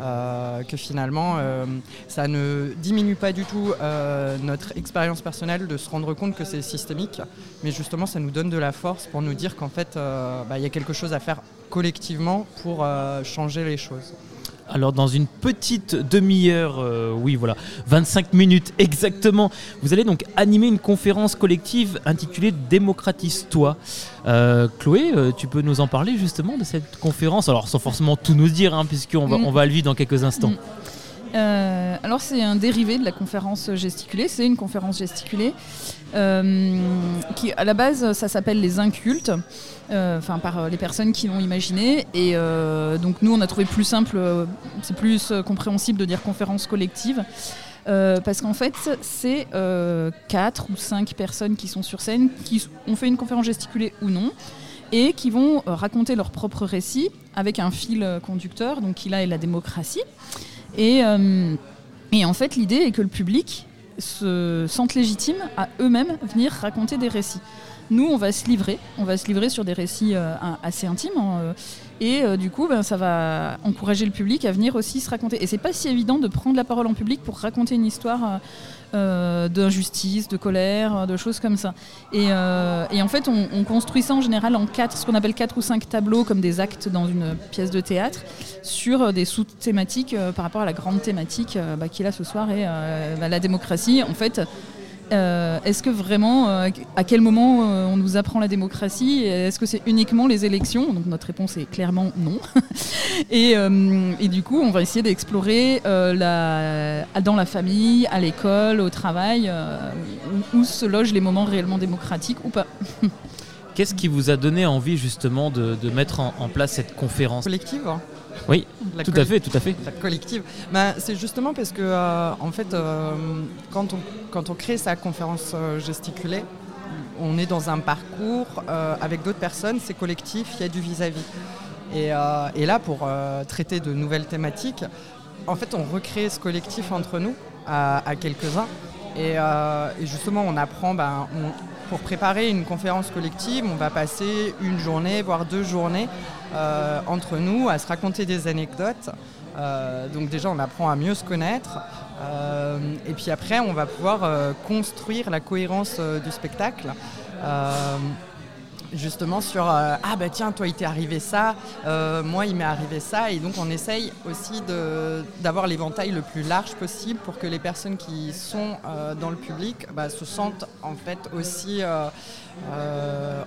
euh, que finalement euh, ça ne diminue pas du tout euh, notre expérience personnelle de se rendre compte que c'est systémique, mais justement ça nous donne de la force pour nous dire qu'en fait bah, il y a quelque chose à faire collectivement pour changer les choses. Alors dans une petite demi-heure, euh, oui voilà, 25 minutes [LAUGHS] exactement, vous allez donc animer une conférence collective intitulée Démocratise-toi. Euh, Chloé, euh, tu peux nous en parler justement de cette conférence? Alors sans forcément tout nous dire, hein, puisqu'on va, Mm. on va le vivre dans quelques instants. Euh, alors c'est un dérivé de la conférence gesticulée, c'est une conférence gesticulée euh, qui à la base ça s'appelle les incultes, euh, enfin par les personnes qui l'ont imaginé et donc nous on a trouvé plus simple, c'est plus compréhensible de dire conférence collective. parce qu'en fait, c'est quatre ou cinq personnes qui sont sur scène, qui ont fait une conférence gesticulée ou non, et qui vont raconter leur propre récit avec un fil conducteur, donc qui là est la démocratie. Et, euh, et en fait, l'idée est que le public se sente légitime à eux-mêmes venir raconter des récits. Nous, on va se livrer, on va se livrer sur des récits euh, assez intimes, hein, euh, et du coup, ben, ça va encourager le public à venir aussi se raconter. Et c'est pas si évident de prendre la parole en public pour raconter une histoire euh, d'injustice, de colère, de choses comme ça. Et, euh, en fait, on, on construit ça en général en quatre, ce qu'on appelle quatre ou cinq tableaux, comme des actes dans une pièce de théâtre, sur euh, des sous-thématiques euh, par rapport à la grande thématique bah, qui est là ce soir, et bah, la démocratie. En fait, Est-ce que vraiment, euh, à quel moment euh, on nous apprend la démocratie Est-ce que c'est uniquement les élections? Donc notre réponse est clairement non. [LAUGHS] et, euh, et du coup, on va essayer d'explorer euh, la- dans la famille, à l'école, au travail, euh, où, où se logent les moments réellement démocratiques ou pas. [LAUGHS] Qu'est-ce qui vous a donné envie justement de, de mettre en, en place cette conférence? Collective hein Oui, La tout à fait, tout à fait. La collective. Ben, c'est justement parce que, euh, en fait, euh, quand, on, quand on crée sa conférence euh, gesticulée, on est dans un parcours euh, avec d'autres personnes, c'est collectif, il y a du vis-à-vis. Et, et là, pour traiter de nouvelles thématiques, en fait, on recrée ce collectif entre nous, à, à quelques-uns. Et, euh, et justement, on apprend, ben, pour préparer une conférence collective, on va passer une journée, voire deux journées euh, entre nous à se raconter des anecdotes. Euh, donc déjà, on apprend à mieux se connaître. Et puis après, on va pouvoir construire la cohérence du spectacle. Justement sur euh, ah bah tiens toi il t'est arrivé ça, euh, moi il m'est arrivé ça et donc on essaye aussi d'avoir l'éventail le plus large possible pour que les personnes qui sont euh, dans le public bah, se sentent en fait aussi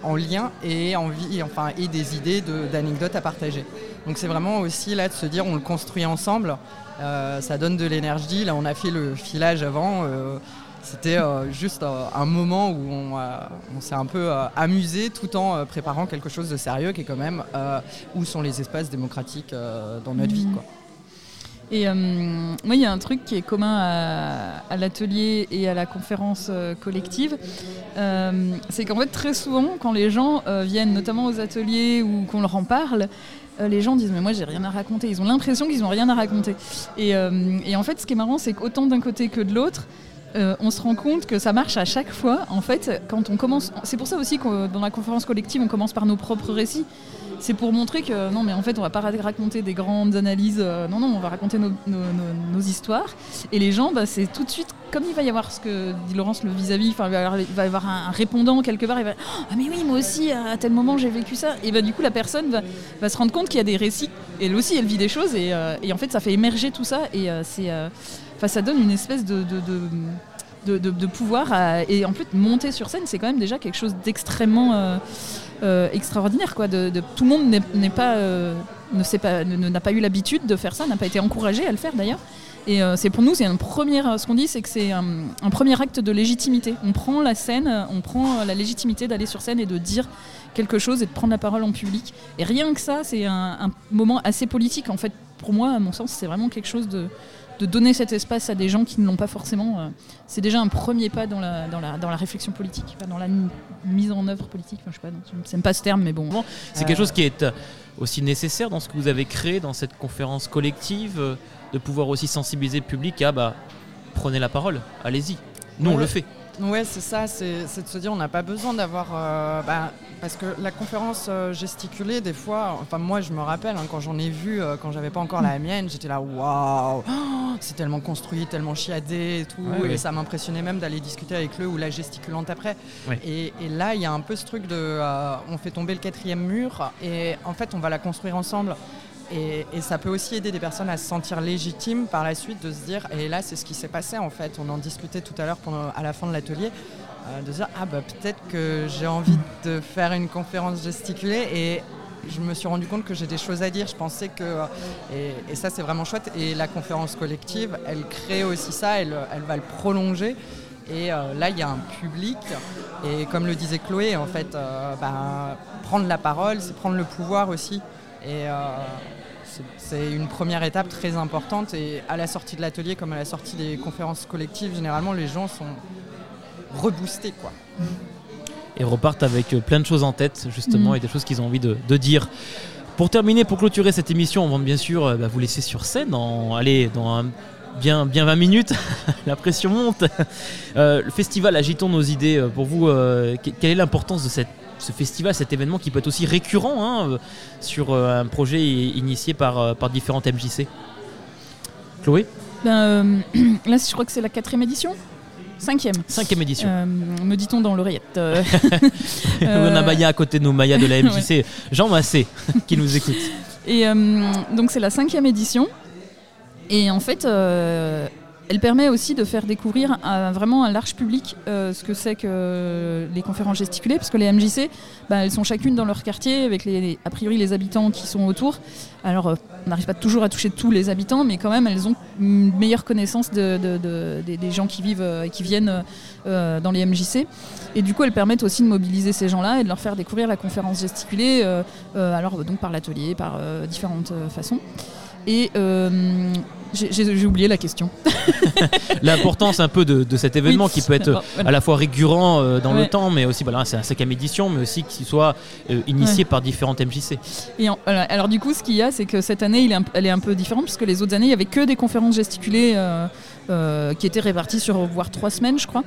en lien et envie enfin et des idées d'anecdotes à partager. Donc c'est vraiment aussi là de se dire on le construit ensemble, ça donne de l'énergie. Là on a fait le filage avant. C'était euh, juste euh, un moment où on, euh, on s'est un peu amusé tout en préparant quelque chose de sérieux qui est quand même où sont les espaces démocratiques dans notre vie. Quoi. Et euh, moi, il y a un truc qui est commun à, à l'atelier et à la conférence euh, collective. Euh, c'est qu'en fait, très souvent, quand les gens viennent, notamment aux ateliers ou qu'on leur en parle, les gens disent mais moi j'ai rien à raconter. Ils ont l'impression qu'ils n'ont rien à raconter. Et, et en fait, ce qui est marrant, c'est qu'autant d'un côté que de l'autre, euh, on se rend compte que ça marche à chaque fois. En fait, quand on commence, c'est pour ça aussi que dans la conférence collective, on commence par nos propres récits. C'est pour montrer que non, mais en fait, on va pas ra- raconter des grandes analyses. euh, non, non, on va raconter nos, histoires. Et les gens, bah, c'est tout de suite, comme il va y avoir ce que dit Laurence, le vis-à-vis, il va y avoir, un, répondant quelque part. Il va, ah mais oui, moi aussi, à tel moment, j'ai vécu ça. Et bah, du coup, la personne va, se rendre compte qu'il y a des récits. Elle aussi, elle vit des choses. Et, euh, en fait, ça fait émerger tout ça. Et c'est, ça donne une espèce de, pouvoir. et en fait, monter sur scène, c'est quand même déjà quelque chose d'extrêmement euh, euh, extraordinaire. Quoi, de, tout le monde n'est- pas, euh, ne sait pas, n'a pas eu l'habitude de faire ça, n'a pas été encouragé à le faire d'ailleurs. Et c'est pour nous, c'est un premier, ce qu'on dit, c'est que c'est un, premier acte de légitimité. On prend la scène, on prend la légitimité d'aller sur scène et de dire quelque chose et de prendre la parole en public. Et rien que ça, c'est un moment assez politique. En fait, pour moi, à mon sens, c'est vraiment quelque chose de, de donner cet espace à des gens qui ne l'ont pas forcément. euh, c'est déjà un premier pas dans la, dans la, dans la réflexion politique, dans la mi- mise en œuvre politique. Enfin, je sais pas, j'aime pas ce terme, mais bon. C'est quelque chose qui est euh, aussi nécessaire dans ce que vous avez créé dans cette conférence collective, euh, de pouvoir aussi sensibiliser le public à bah, prenez la parole, allez-y. Nous, on Ouais. le fait. Ouais, c'est ça, c'est de se dire on n'a pas besoin d'avoir. euh, bah, parce que la conférence euh, gesticulée, des fois, enfin moi je me rappelle hein, quand j'en ai vu, euh, quand j'avais pas encore la mienne, j'étais là waouh, [GASPS] c'est tellement construit, tellement chiadé et tout, Ouais, et ça m'impressionnait même d'aller discuter avec le ou la gesticulante après. Et, et là, il y a un peu ce truc de. euh, on fait tomber le quatrième mur et en fait on va la construire ensemble. Et, ça peut aussi aider des personnes à se sentir légitimes par la suite, de se dire, et là c'est ce qui s'est passé en fait, on en discutait tout à l'heure à la fin de l'atelier, euh, de se dire, ah bah peut-être que j'ai envie de faire une conférence gesticulée et je me suis rendu compte que j'ai des choses à dire, je pensais que... Et, et ça c'est vraiment chouette, et la conférence collective, elle crée aussi ça, elle, va le prolonger. Et euh, là, il y a un public. Et comme le disait Chloé, en fait, euh, ben, prendre la parole, c'est prendre le pouvoir aussi. Et euh, c'est- une première étape très importante. Et à la sortie de l'atelier, comme à la sortie des conférences collectives, généralement, les gens sont reboostés. Quoi. et repartent avec euh, plein de choses en tête, justement, Mm. et des choses qu'ils ont envie de, de dire. Pour terminer, pour clôturer cette émission, on va bien sûr euh, bah, vous laisser sur scène, en, allez, dans un- bien, bien 20 minutes, [LAUGHS] la pression monte. Euh, le festival Agitons nos idées, pour vous, euh, que- quelle est l'importance de cette, ce festival, cet événement qui peut être aussi récurrent hein, euh, sur euh, un projet initié par, euh, par différentes MJC Chloé Ben, euh, [CLEARS THROAT] là, je crois que c'est la quatrième édition Cinquième. Cinquième édition. Euh, me dit-on dans l'oreillette. Euh, [LAUGHS] On a Maya à côté de nous, Maya de la MJC, [LAUGHS] Ouais. Jean Massé, [LAUGHS] qui nous écoute. Et donc c'est la cinquième édition. Et en fait, elle permet aussi de faire découvrir à vraiment un large public euh, ce que c'est que les conférences gesticulées, parce que les MJC, bah, elles sont chacune dans leur quartier, avec a priori les habitants qui sont autour. Alors, euh, on n'arrive pas toujours à toucher tous les habitants, mais quand même, elles ont une meilleure connaissance de- de- de- des, gens qui vivent euh, et qui viennent dans les MJC. Et du coup, elles permettent aussi de mobiliser ces gens-là et de leur faire découvrir la conférence gesticulée, alors donc par l'atelier, par différentes façons. Et j'ai- oublié la question. [LAUGHS] L'importance un peu de, de cet événement Oui, qui peut être voilà. à la fois récurrent euh, dans le temps, mais aussi, voilà, c'est la cinquième édition, mais aussi qu'il soit euh, initié Ouais. par différentes MJC. Et en- alors du coup, ce qu'il y a, c'est que cette année, il est un- elle est un peu différente, puisque les autres années, il n'y avait que des conférences gesticulées euh, qui étaient réparties sur voire trois semaines, je crois.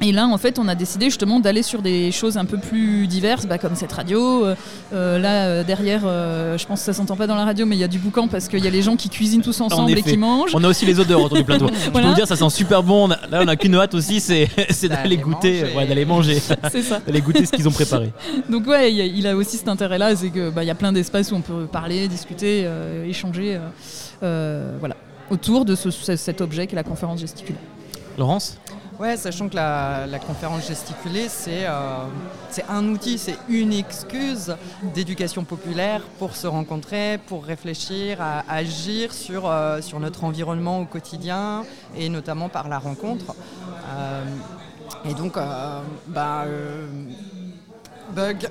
Et là, en fait, on a décidé justement d'aller sur des choses un peu plus diverses, bah, comme cette radio. Euh, euh, là, euh, derrière, euh, je pense que ça s'entend pas dans la radio, mais il y a du boucan parce qu'il y a les gens qui cuisinent tous En ensemble et qui mangent. On a aussi les odeurs autour du plateau. [LAUGHS] Je peux vous dire, ça sent super bon. On a- là, on a qu'une hâte aussi, c'est [LAUGHS] c'est d'aller goûter, ouais, d'aller manger. [LAUGHS] C'est ça. d'aller goûter ce qu'ils ont préparé. Donc ouais, il a- il a aussi cet intérêt-là, c'est que bah, y a plein d'espaces où on peut parler, discuter, euh, échanger, euh, euh, voilà, autour de ce- ce- cet objet qu'est la conférence gesticulée. Laurence? Ouais, sachant que la, conférence gesticulée, c'est euh, c'est un outil, c'est une excuse d'éducation populaire pour se rencontrer, pour réfléchir, à agir sur, euh, notre environnement au quotidien et notamment par la rencontre. Euh, et donc, bah, bug.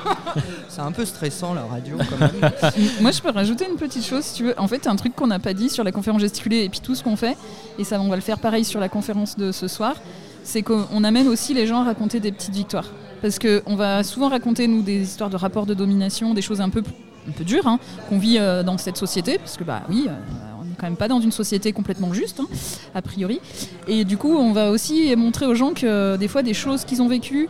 [LAUGHS] c'est un peu stressant la radio quand même. [LAUGHS] Moi, je peux rajouter une petite chose, si tu veux. En fait, un truc qu'on n'a pas dit sur la conférence gesticulée et puis tout ce qu'on fait, et ça, on va le faire pareil sur la conférence de ce soir, c'est qu'on amène aussi les gens à raconter des petites victoires. Parce qu'on va souvent raconter, nous, des histoires de rapports de domination, des choses un peu, un peu dures, hein, qu'on vit euh, dans cette société, parce que, bah oui, euh, on n'est quand même pas dans une société complètement juste, hein, a priori. Et du coup, on va aussi montrer aux gens que euh, des fois, des choses qu'ils ont vécues,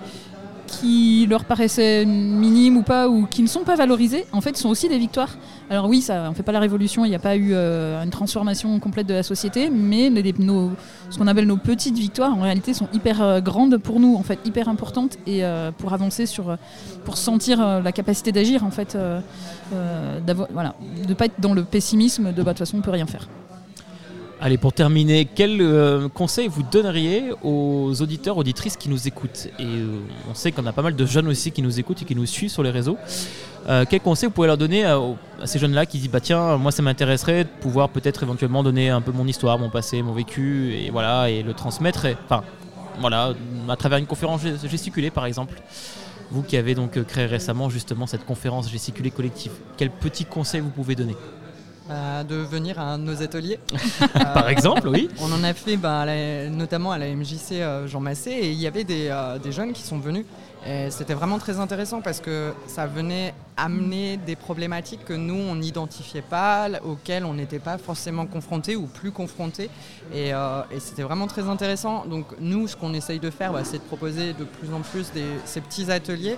qui leur paraissaient minimes ou pas, ou qui ne sont pas valorisées, en fait, sont aussi des victoires. Alors oui, ça, on ne fait pas la révolution, il n'y a pas eu euh, une transformation complète de la société, mais ce qu'on appelle nos petites victoires, en réalité, sont hyper euh, grandes pour nous, en fait, hyper importantes, et euh, pour avancer sur, pour sentir la capacité d'agir, en fait, de ne pas être dans le pessimisme de bah, de toute façon, on ne peut rien faire. Allez, pour terminer, quel euh, conseil vous donneriez aux auditeurs, auditrices qui nous écoutent? Et euh, on sait qu'on a pas mal de jeunes aussi qui nous écoutent et qui nous suivent sur les réseaux. Euh, quel conseil vous pouvez leur donner à, ces jeunes-là qui disent bah tiens, moi ça m'intéresserait de pouvoir peut-être éventuellement donner un peu mon histoire, mon passé, mon vécu et voilà et le transmettre. et- Enfin voilà, à travers une conférence gest- gesticulée par exemple. Vous qui avez donc créé récemment justement cette conférence gesticulée collective, quel petit conseil vous pouvez donner? Euh, de venir à un de nos ateliers. [LAUGHS] Par exemple, oui. On en a fait bah, à la- notamment à la MJC euh, Jean Massé et il y avait des, euh, des jeunes qui sont venus. Et c'était vraiment très intéressant parce que ça venait amener des problématiques que nous, on n'identifiait pas, auxquelles on n'était pas forcément confrontés ou plus confrontés. Et, euh, et c'était vraiment très intéressant. Donc nous, ce qu'on essaye de faire, bah, c'est de proposer de plus en plus des- ces petits ateliers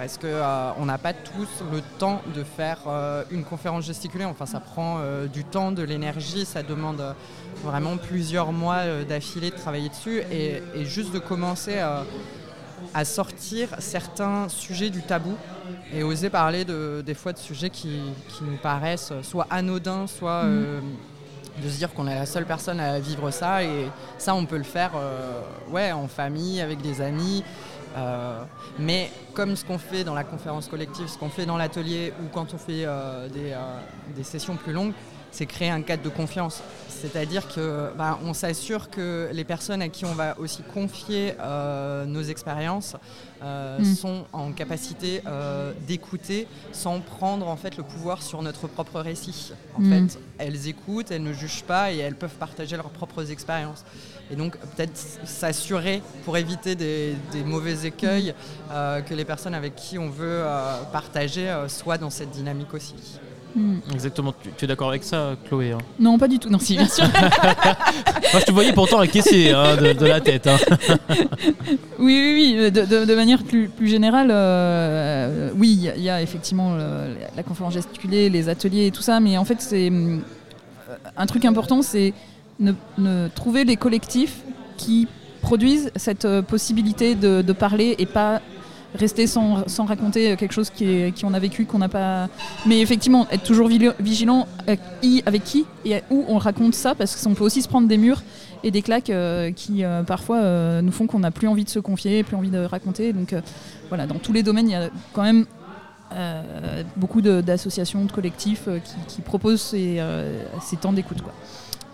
parce qu'on n'a pas tous le temps de faire euh, une conférence gesticulée. Enfin, ça prend euh, du temps, de l'énergie, ça demande euh, vraiment plusieurs mois euh, d'affilée de travailler dessus. Et, et juste de commencer euh, à sortir certains sujets du tabou et oser parler de, des fois de sujets qui, qui nous paraissent soit anodins, soit... Euh, de se dire qu'on est la seule personne à vivre ça et ça on peut le faire euh, ouais, en famille, avec des amis. Euh, mais comme ce qu'on fait dans la conférence collective, ce qu'on fait dans l'atelier ou quand on fait euh, des, euh, des sessions plus longues, c'est créer un cadre de confiance. C'est-à-dire que bah, on s'assure que les personnes à qui on va aussi confier nos expériences euh, Mm. sont en capacité d'écouter sans prendre en fait le pouvoir sur notre propre récit. En Mm. fait, elles écoutent, elles ne jugent pas et elles peuvent partager leurs propres expériences. Et donc peut-être s'assurer pour éviter des, des mauvais écueils euh, que les personnes avec qui on veut euh, partager euh, soient dans cette dynamique aussi. Hmm. Exactement, tu, tu es d'accord avec ça, Chloé hein? Non, pas du tout. Non, si, bien sûr. [LAUGHS] Moi, je te voyais pourtant acquiescer hein, de, de la tête. hein. [LAUGHS] Oui, oui, oui. De, de- de manière plus, plus générale, euh, oui, il y a- il y, a effectivement la conférence gesticulée, les ateliers et tout ça, mais en fait, c'est un truc important, c'est ne, trouver les collectifs qui produisent cette euh, possibilité de, parler et pas rester sans, sans raconter quelque chose qui, qui on a vécu, qu'on n'a pas. Mais effectivement, être toujours vigilant avec qui, avec qui et où on raconte ça, parce qu'on peut aussi se prendre des murs et des claques euh, qui euh, parfois euh, nous font qu'on n'a plus envie de se confier, plus envie de raconter. Donc euh, voilà, dans tous les domaines, il y a quand même euh, beaucoup d'associations, de, collectifs euh, qui, qui proposent ces, euh, ces temps d'écoute.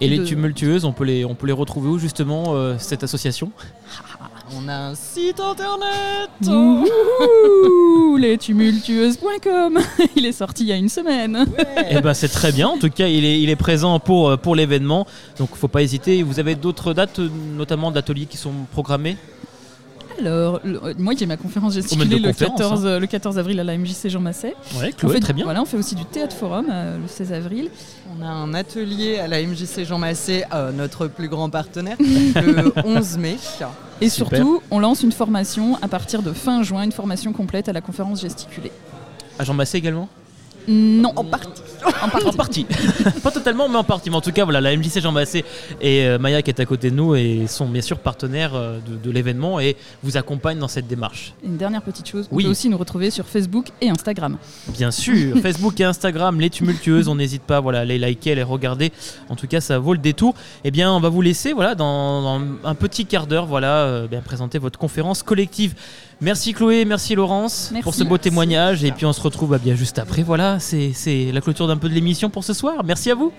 Et les tumultueuses, on peut les, on peut les retrouver où justement, euh, cette association [LAUGHS] On a un site internet Ouh, [LAUGHS] les tumultueuses.com [LAUGHS] Il est sorti il y a une semaine. Eh ben c'est très bien. En tout cas, il est, il est présent pour, euh, pour l'événement. Donc, faut pas hésiter. Vous avez d'autres dates, euh, notamment d'ateliers qui sont programmés? Alors, le- moi j'ai ma conférence gesticulée le conférence, 14, hein. euh, le 14 avril à la MJC Jean Masset. Ouais, on Chloé, fait, très bien. Voilà, on fait aussi du théâtre forum euh, le 16 avril. On a un atelier à la MJC Jean Massé, euh, notre plus grand partenaire, [LAUGHS] le 11 mai. Et Super. surtout, on lance une formation à partir de fin juin, une formation complète à la conférence gesticulée. À Jean Massé également? Non, en partie. En partie. en partie. [LAUGHS] Pas totalement, mais en partie. Mais en tout cas, voilà, la MJC Jean Massé et euh, Maya qui est à côté de nous et sont bien sûr partenaires euh, de, de l'événement et vous accompagnent dans cette démarche. Une dernière petite chose, on Oui. peut aussi nous retrouver sur Facebook et Instagram. Bien sûr, [LAUGHS] Facebook et Instagram, les tumultueuses, on n'hésite pas voilà, à les liker, à les regarder. En tout cas, ça vaut le détour. Eh bien, on va vous laisser voilà, dans, dans un petit quart d'heure voilà, euh, bien présenter votre conférence collective. Merci Chloé, merci Laurence Merci. pour ce beau témoignage. Et puis on se retrouve bah, bien juste après. Voilà, c'est la clôture d'un peu de l'émission pour ce soir. Merci à vous.